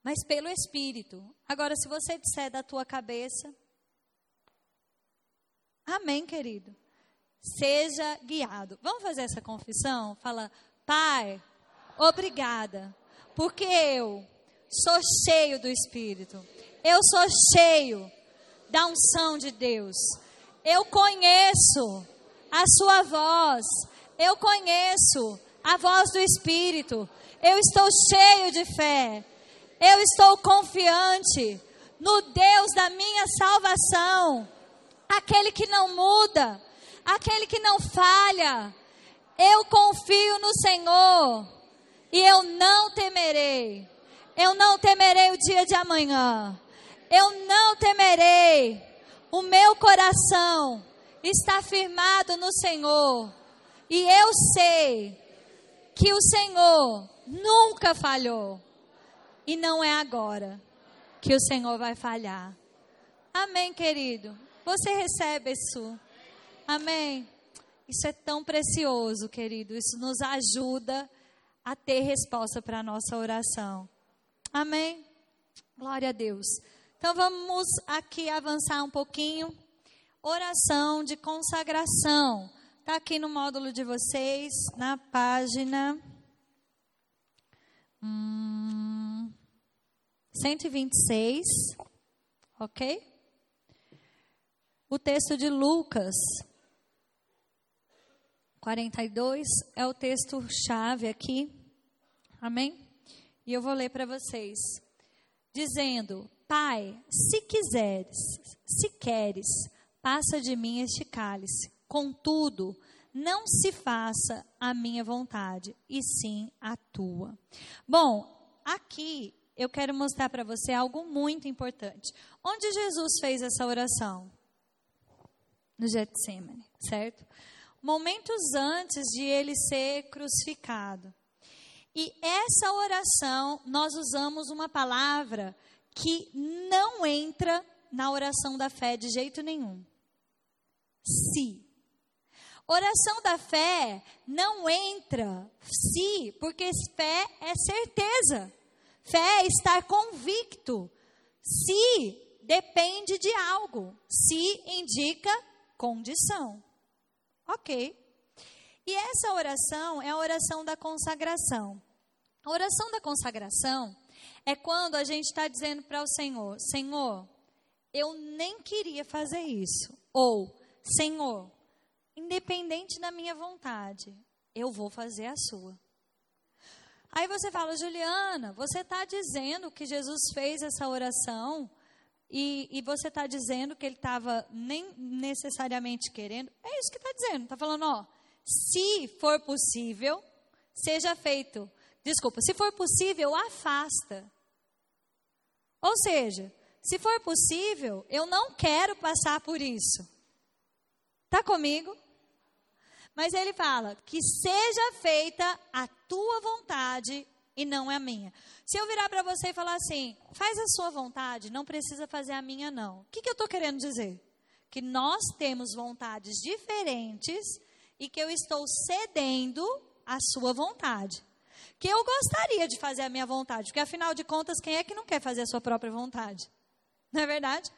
Mas pelo Espírito. Agora, se você disser da tua cabeça. Amém, querido seja guiado. Vamos fazer essa confissão? Fala, Pai, obrigada, porque eu sou cheio do Espírito. Eu sou cheio da unção de Deus. Eu conheço a sua voz. Eu conheço a voz do Espírito. Eu estou cheio de fé. Eu estou confiante no Deus da minha salvação, aquele que não muda, aquele que não falha. Eu confio no Senhor e eu não temerei. Eu não temerei o dia de amanhã. Eu não temerei. O meu coração está firmado no Senhor. E eu sei que o Senhor nunca falhou. E não é agora que o Senhor vai falhar. Amém, querido? Você recebe isso? Amém? Isso é tão precioso, querido. Isso nos ajuda a ter resposta para a nossa oração. Amém? Glória a Deus. Então vamos aqui avançar um pouquinho. Oração de consagração. Está aqui no módulo de vocês, na página hum, 126. Ok? O texto de Lucas 42 é o texto-chave aqui. Amém? E eu vou ler para vocês. Dizendo: Pai, se quiseres, se queres, passa de mim este cálice. Contudo, não se faça a minha vontade, e sim a tua. Bom, aqui eu quero mostrar para você algo muito importante. Onde Jesus fez essa oração? No Getsemane, certo? Momentos antes de ele ser crucificado. E essa oração, nós usamos uma palavra que não entra na oração da fé de jeito nenhum. Se. Oração da fé não entra se, porque fé é certeza. Fé é estar convicto. Se depende de algo. Se indica condição. Ok. E essa oração é a oração da consagração. A oração da consagração é quando a gente está dizendo para o Senhor: Senhor, eu nem queria fazer isso. Ou, Senhor, independente da minha vontade, eu vou fazer a sua. Aí você fala, Juliana, você está dizendo que Jesus fez essa oração e, e você está dizendo que ele estava nem necessariamente querendo. É isso que está dizendo. Está falando, ó, se for possível, seja feito Desculpa, se for possível, afasta. Ou seja, se for possível, eu não quero passar por isso. Tá comigo? Mas ele fala que seja feita a tua vontade e não a minha. Se eu virar para você e falar assim, faz a sua vontade, não precisa fazer a minha não. O que, que eu estou querendo dizer? Que nós temos vontades diferentes e que eu estou cedendo à sua vontade que eu gostaria de fazer a minha vontade, porque afinal de contas, quem é que não quer fazer a sua própria vontade? Não é verdade?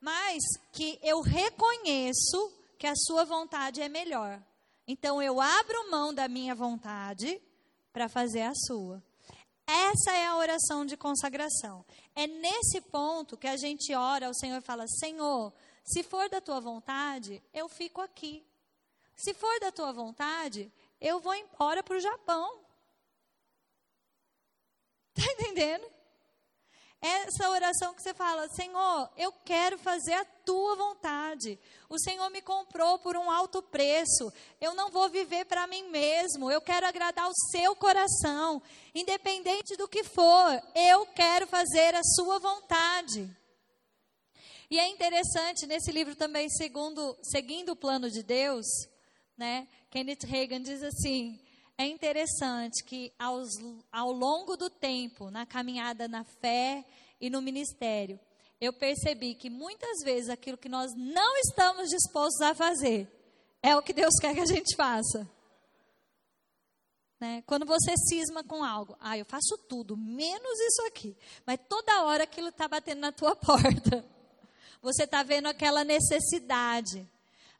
Mas que eu reconheço que a sua vontade é melhor. Então eu abro mão da minha vontade para fazer a sua. Essa é a oração de consagração. É nesse ponto que a gente ora ao Senhor e fala: Senhor, se for da tua vontade, eu fico aqui. Se for da tua vontade, eu vou embora para o Japão. Está entendendo? Essa oração que você fala, Senhor, eu quero fazer a tua vontade. O Senhor me comprou por um alto preço. Eu não vou viver para mim mesmo. Eu quero agradar o seu coração. Independente do que for, eu quero fazer a sua vontade. E é interessante nesse livro também, segundo, seguindo o plano de Deus, né? Kenneth Reagan diz assim: é interessante que aos, ao longo do tempo, na caminhada na fé e no ministério, eu percebi que muitas vezes aquilo que nós não estamos dispostos a fazer é o que Deus quer que a gente faça. Né? Quando você cisma com algo, ah, eu faço tudo, menos isso aqui. Mas toda hora aquilo está batendo na tua porta. Você está vendo aquela necessidade.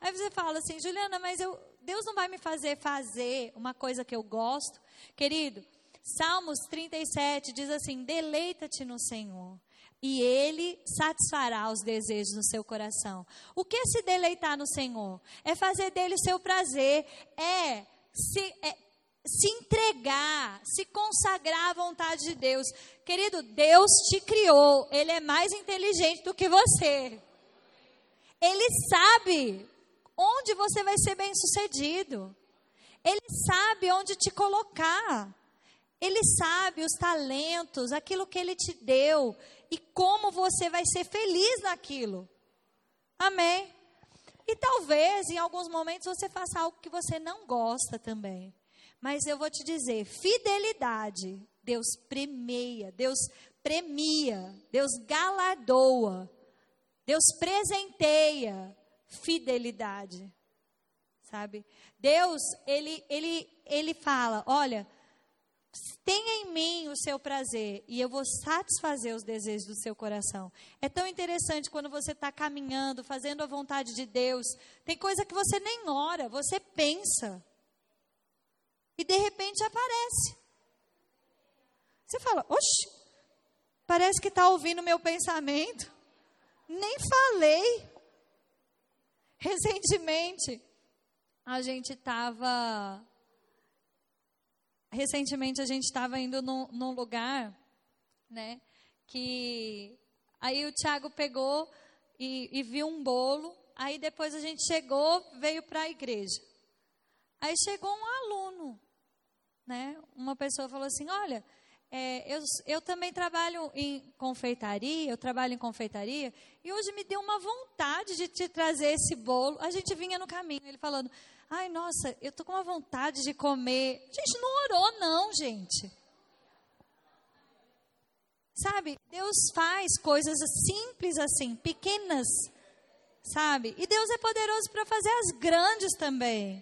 Aí você fala assim, Juliana, mas eu, Deus não vai me fazer fazer uma coisa que eu gosto. Querido, Salmos 37 diz assim: deleita-te no Senhor. E Ele satisfará os desejos no seu coração. O que é se deleitar no Senhor? É fazer dele seu prazer. É se, é se entregar, se consagrar à vontade de Deus. Querido, Deus te criou. Ele é mais inteligente do que você. Ele sabe onde você vai ser bem sucedido. Ele sabe onde te colocar. Ele sabe os talentos, aquilo que ele te deu e como você vai ser feliz naquilo. Amém? E talvez em alguns momentos você faça algo que você não gosta também. Mas eu vou te dizer, fidelidade, Deus premia, Deus premia, Deus galardoa, Deus presenteia fidelidade. Sabe? Deus, ele, ele, ele fala: olha, tenha em mim o seu prazer e eu vou satisfazer os desejos do seu coração. É tão interessante quando você está caminhando, fazendo a vontade de Deus. Tem coisa que você nem ora, você pensa. E de repente aparece. Você fala, oxe, parece que está ouvindo meu pensamento. Nem falei. Recentemente, a gente estava. Recentemente, a gente estava indo num, num lugar, né? Que. Aí o Tiago pegou e, e viu um bolo. Aí depois a gente chegou, veio para a igreja. Aí chegou um aluno, né? Uma pessoa falou assim: Olha, é, eu, eu também trabalho em confeitaria, eu trabalho em confeitaria, e hoje me deu uma vontade de te trazer esse bolo. A gente vinha no caminho, ele falando, ai, nossa, eu tô com uma vontade de comer. A gente não orou, não, gente. Sabe, Deus faz coisas simples assim, pequenas, sabe? E Deus é poderoso para fazer as grandes também.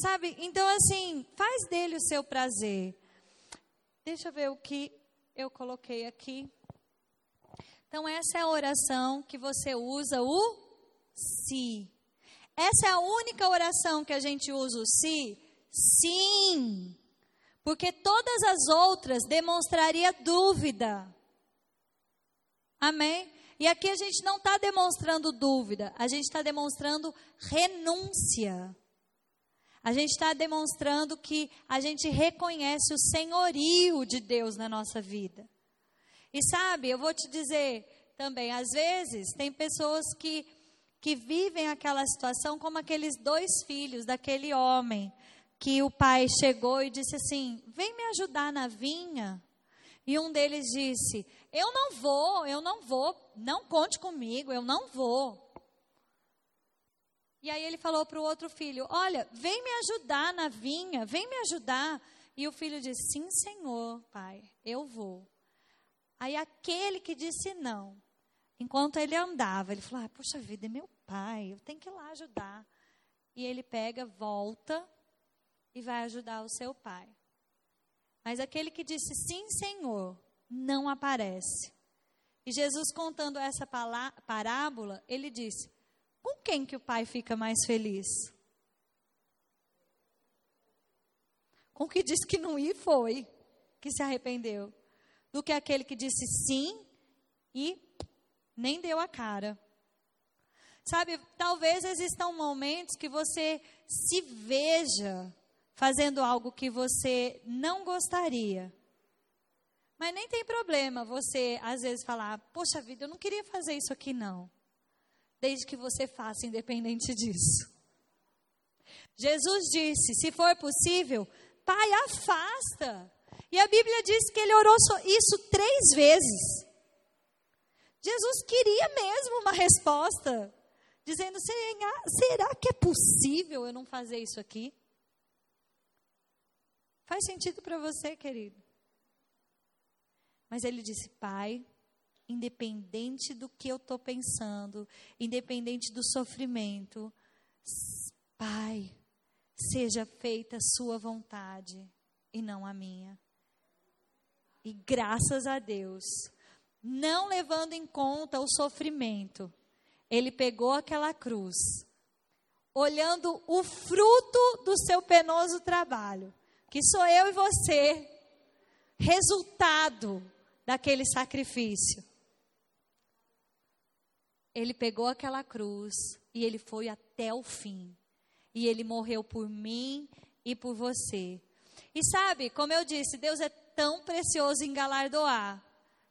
Sabe? Então, assim, faz dele o seu prazer. Deixa eu ver o que eu coloquei aqui. Então, essa é a oração que você usa o se. Essa é a única oração que a gente usa o se? Sim. Porque todas as outras demonstraria dúvida. Amém? E aqui a gente não está demonstrando dúvida, a gente está demonstrando renúncia. A gente está demonstrando que a gente reconhece o senhorio de Deus na nossa vida. E sabe, eu vou te dizer também, às vezes tem pessoas que, que vivem aquela situação como aqueles dois filhos daquele homem. que o pai chegou e disse assim: Vem me ajudar na vinha. E um deles disse: Eu não vou, eu não vou, não conte comigo, eu não vou. E aí ele falou para o outro filho: Olha, vem me ajudar na vinha, vem me ajudar. E o filho disse: Sim, senhor, pai, eu vou. Aí aquele que disse não, enquanto ele andava, ele falou: ah, Puxa vida, é meu pai, eu tenho que ir lá ajudar. E ele pega, volta e vai ajudar o seu pai. Mas aquele que disse sim, Senhor, não aparece. E Jesus contando essa parábola, ele disse: com quem que o pai fica mais feliz? Com o que disse que não ia foi, que se arrependeu, do que aquele que disse sim e nem deu a cara. Sabe, talvez existam momentos que você se veja fazendo algo que você não gostaria. Mas nem tem problema você, às vezes, falar: Poxa vida, eu não queria fazer isso aqui, não. Desde que você faça, independente disso. Jesus disse: Se for possível, Pai, afasta. E a Bíblia diz que ele orou isso três vezes. Jesus queria mesmo uma resposta dizendo: será que é possível eu não fazer isso aqui? Faz sentido para você, querido? Mas ele disse: Pai, independente do que eu estou pensando, independente do sofrimento, Pai, seja feita a Sua vontade e não a minha. E graças a Deus, não levando em conta o sofrimento, ele pegou aquela cruz, olhando o fruto do seu penoso trabalho, que sou eu e você, resultado daquele sacrifício. Ele pegou aquela cruz e ele foi até o fim. E ele morreu por mim e por você. E sabe, como eu disse, Deus é tão precioso em galardoar,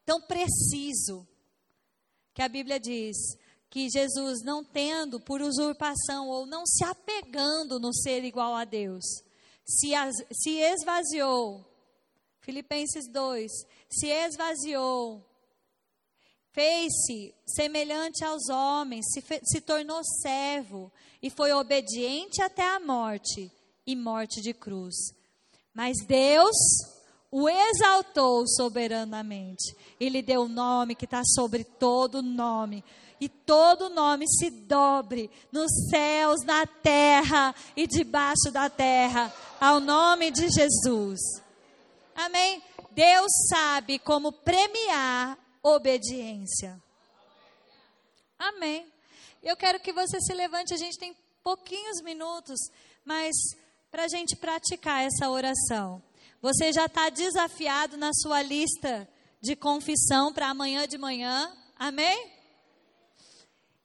tão preciso, que a Bíblia diz: que Jesus, não tendo por usurpação ou não se apegando no ser igual a Deus, se, as, se esvaziou, Filipenses 2, se esvaziou, fez-se semelhante aos homens, se, se tornou servo e foi obediente até a morte e morte de cruz. Mas Deus o exaltou soberanamente e lhe deu o nome que está sobre todo nome e todo nome se dobre nos céus, na terra e debaixo da terra, ao nome de Jesus. Amém? Deus sabe como premiar obediência. Amém. Eu quero que você se levante, a gente tem pouquinhos minutos, mas para a gente praticar essa oração. Você já está desafiado na sua lista de confissão para amanhã de manhã. Amém?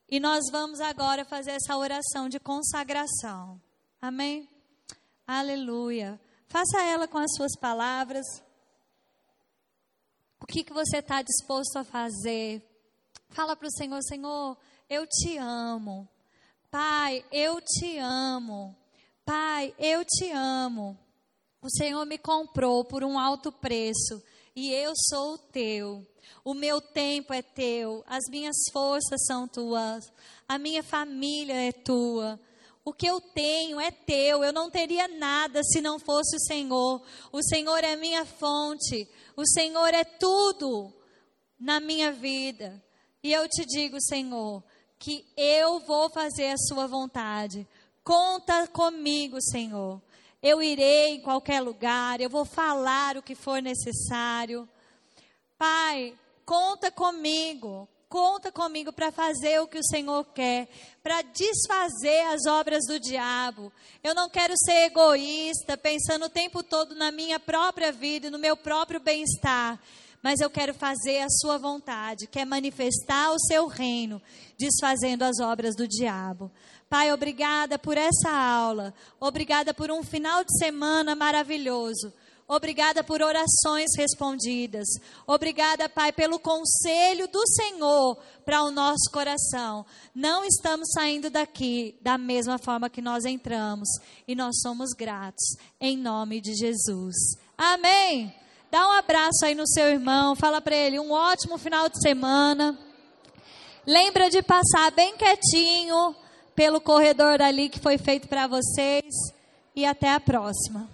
E nós vamos agora fazer essa oração de consagração. Amém? Aleluia. Faça ela com as suas palavras. O que, que você está disposto a fazer? Fala para o Senhor: Senhor, eu te amo. Pai, eu te amo. Pai, eu te amo. O Senhor me comprou por um alto preço e eu sou teu. O meu tempo é teu, as minhas forças são tuas, a minha família é tua. O que eu tenho é teu, eu não teria nada se não fosse o Senhor. O Senhor é minha fonte, o Senhor é tudo na minha vida. E eu te digo, Senhor, que eu vou fazer a Sua vontade. Conta comigo, Senhor. Eu irei em qualquer lugar, eu vou falar o que for necessário. Pai, conta comigo, conta comigo para fazer o que o Senhor quer, para desfazer as obras do diabo. Eu não quero ser egoísta, pensando o tempo todo na minha própria vida e no meu próprio bem-estar, mas eu quero fazer a sua vontade, que é manifestar o seu reino, desfazendo as obras do diabo. Pai, obrigada por essa aula, obrigada por um final de semana maravilhoso. Obrigada por orações respondidas. Obrigada, Pai, pelo conselho do Senhor para o nosso coração. Não estamos saindo daqui da mesma forma que nós entramos. E nós somos gratos. Em nome de Jesus. Amém. Dá um abraço aí no seu irmão. Fala para ele um ótimo final de semana. Lembra de passar bem quietinho pelo corredor ali que foi feito para vocês. E até a próxima.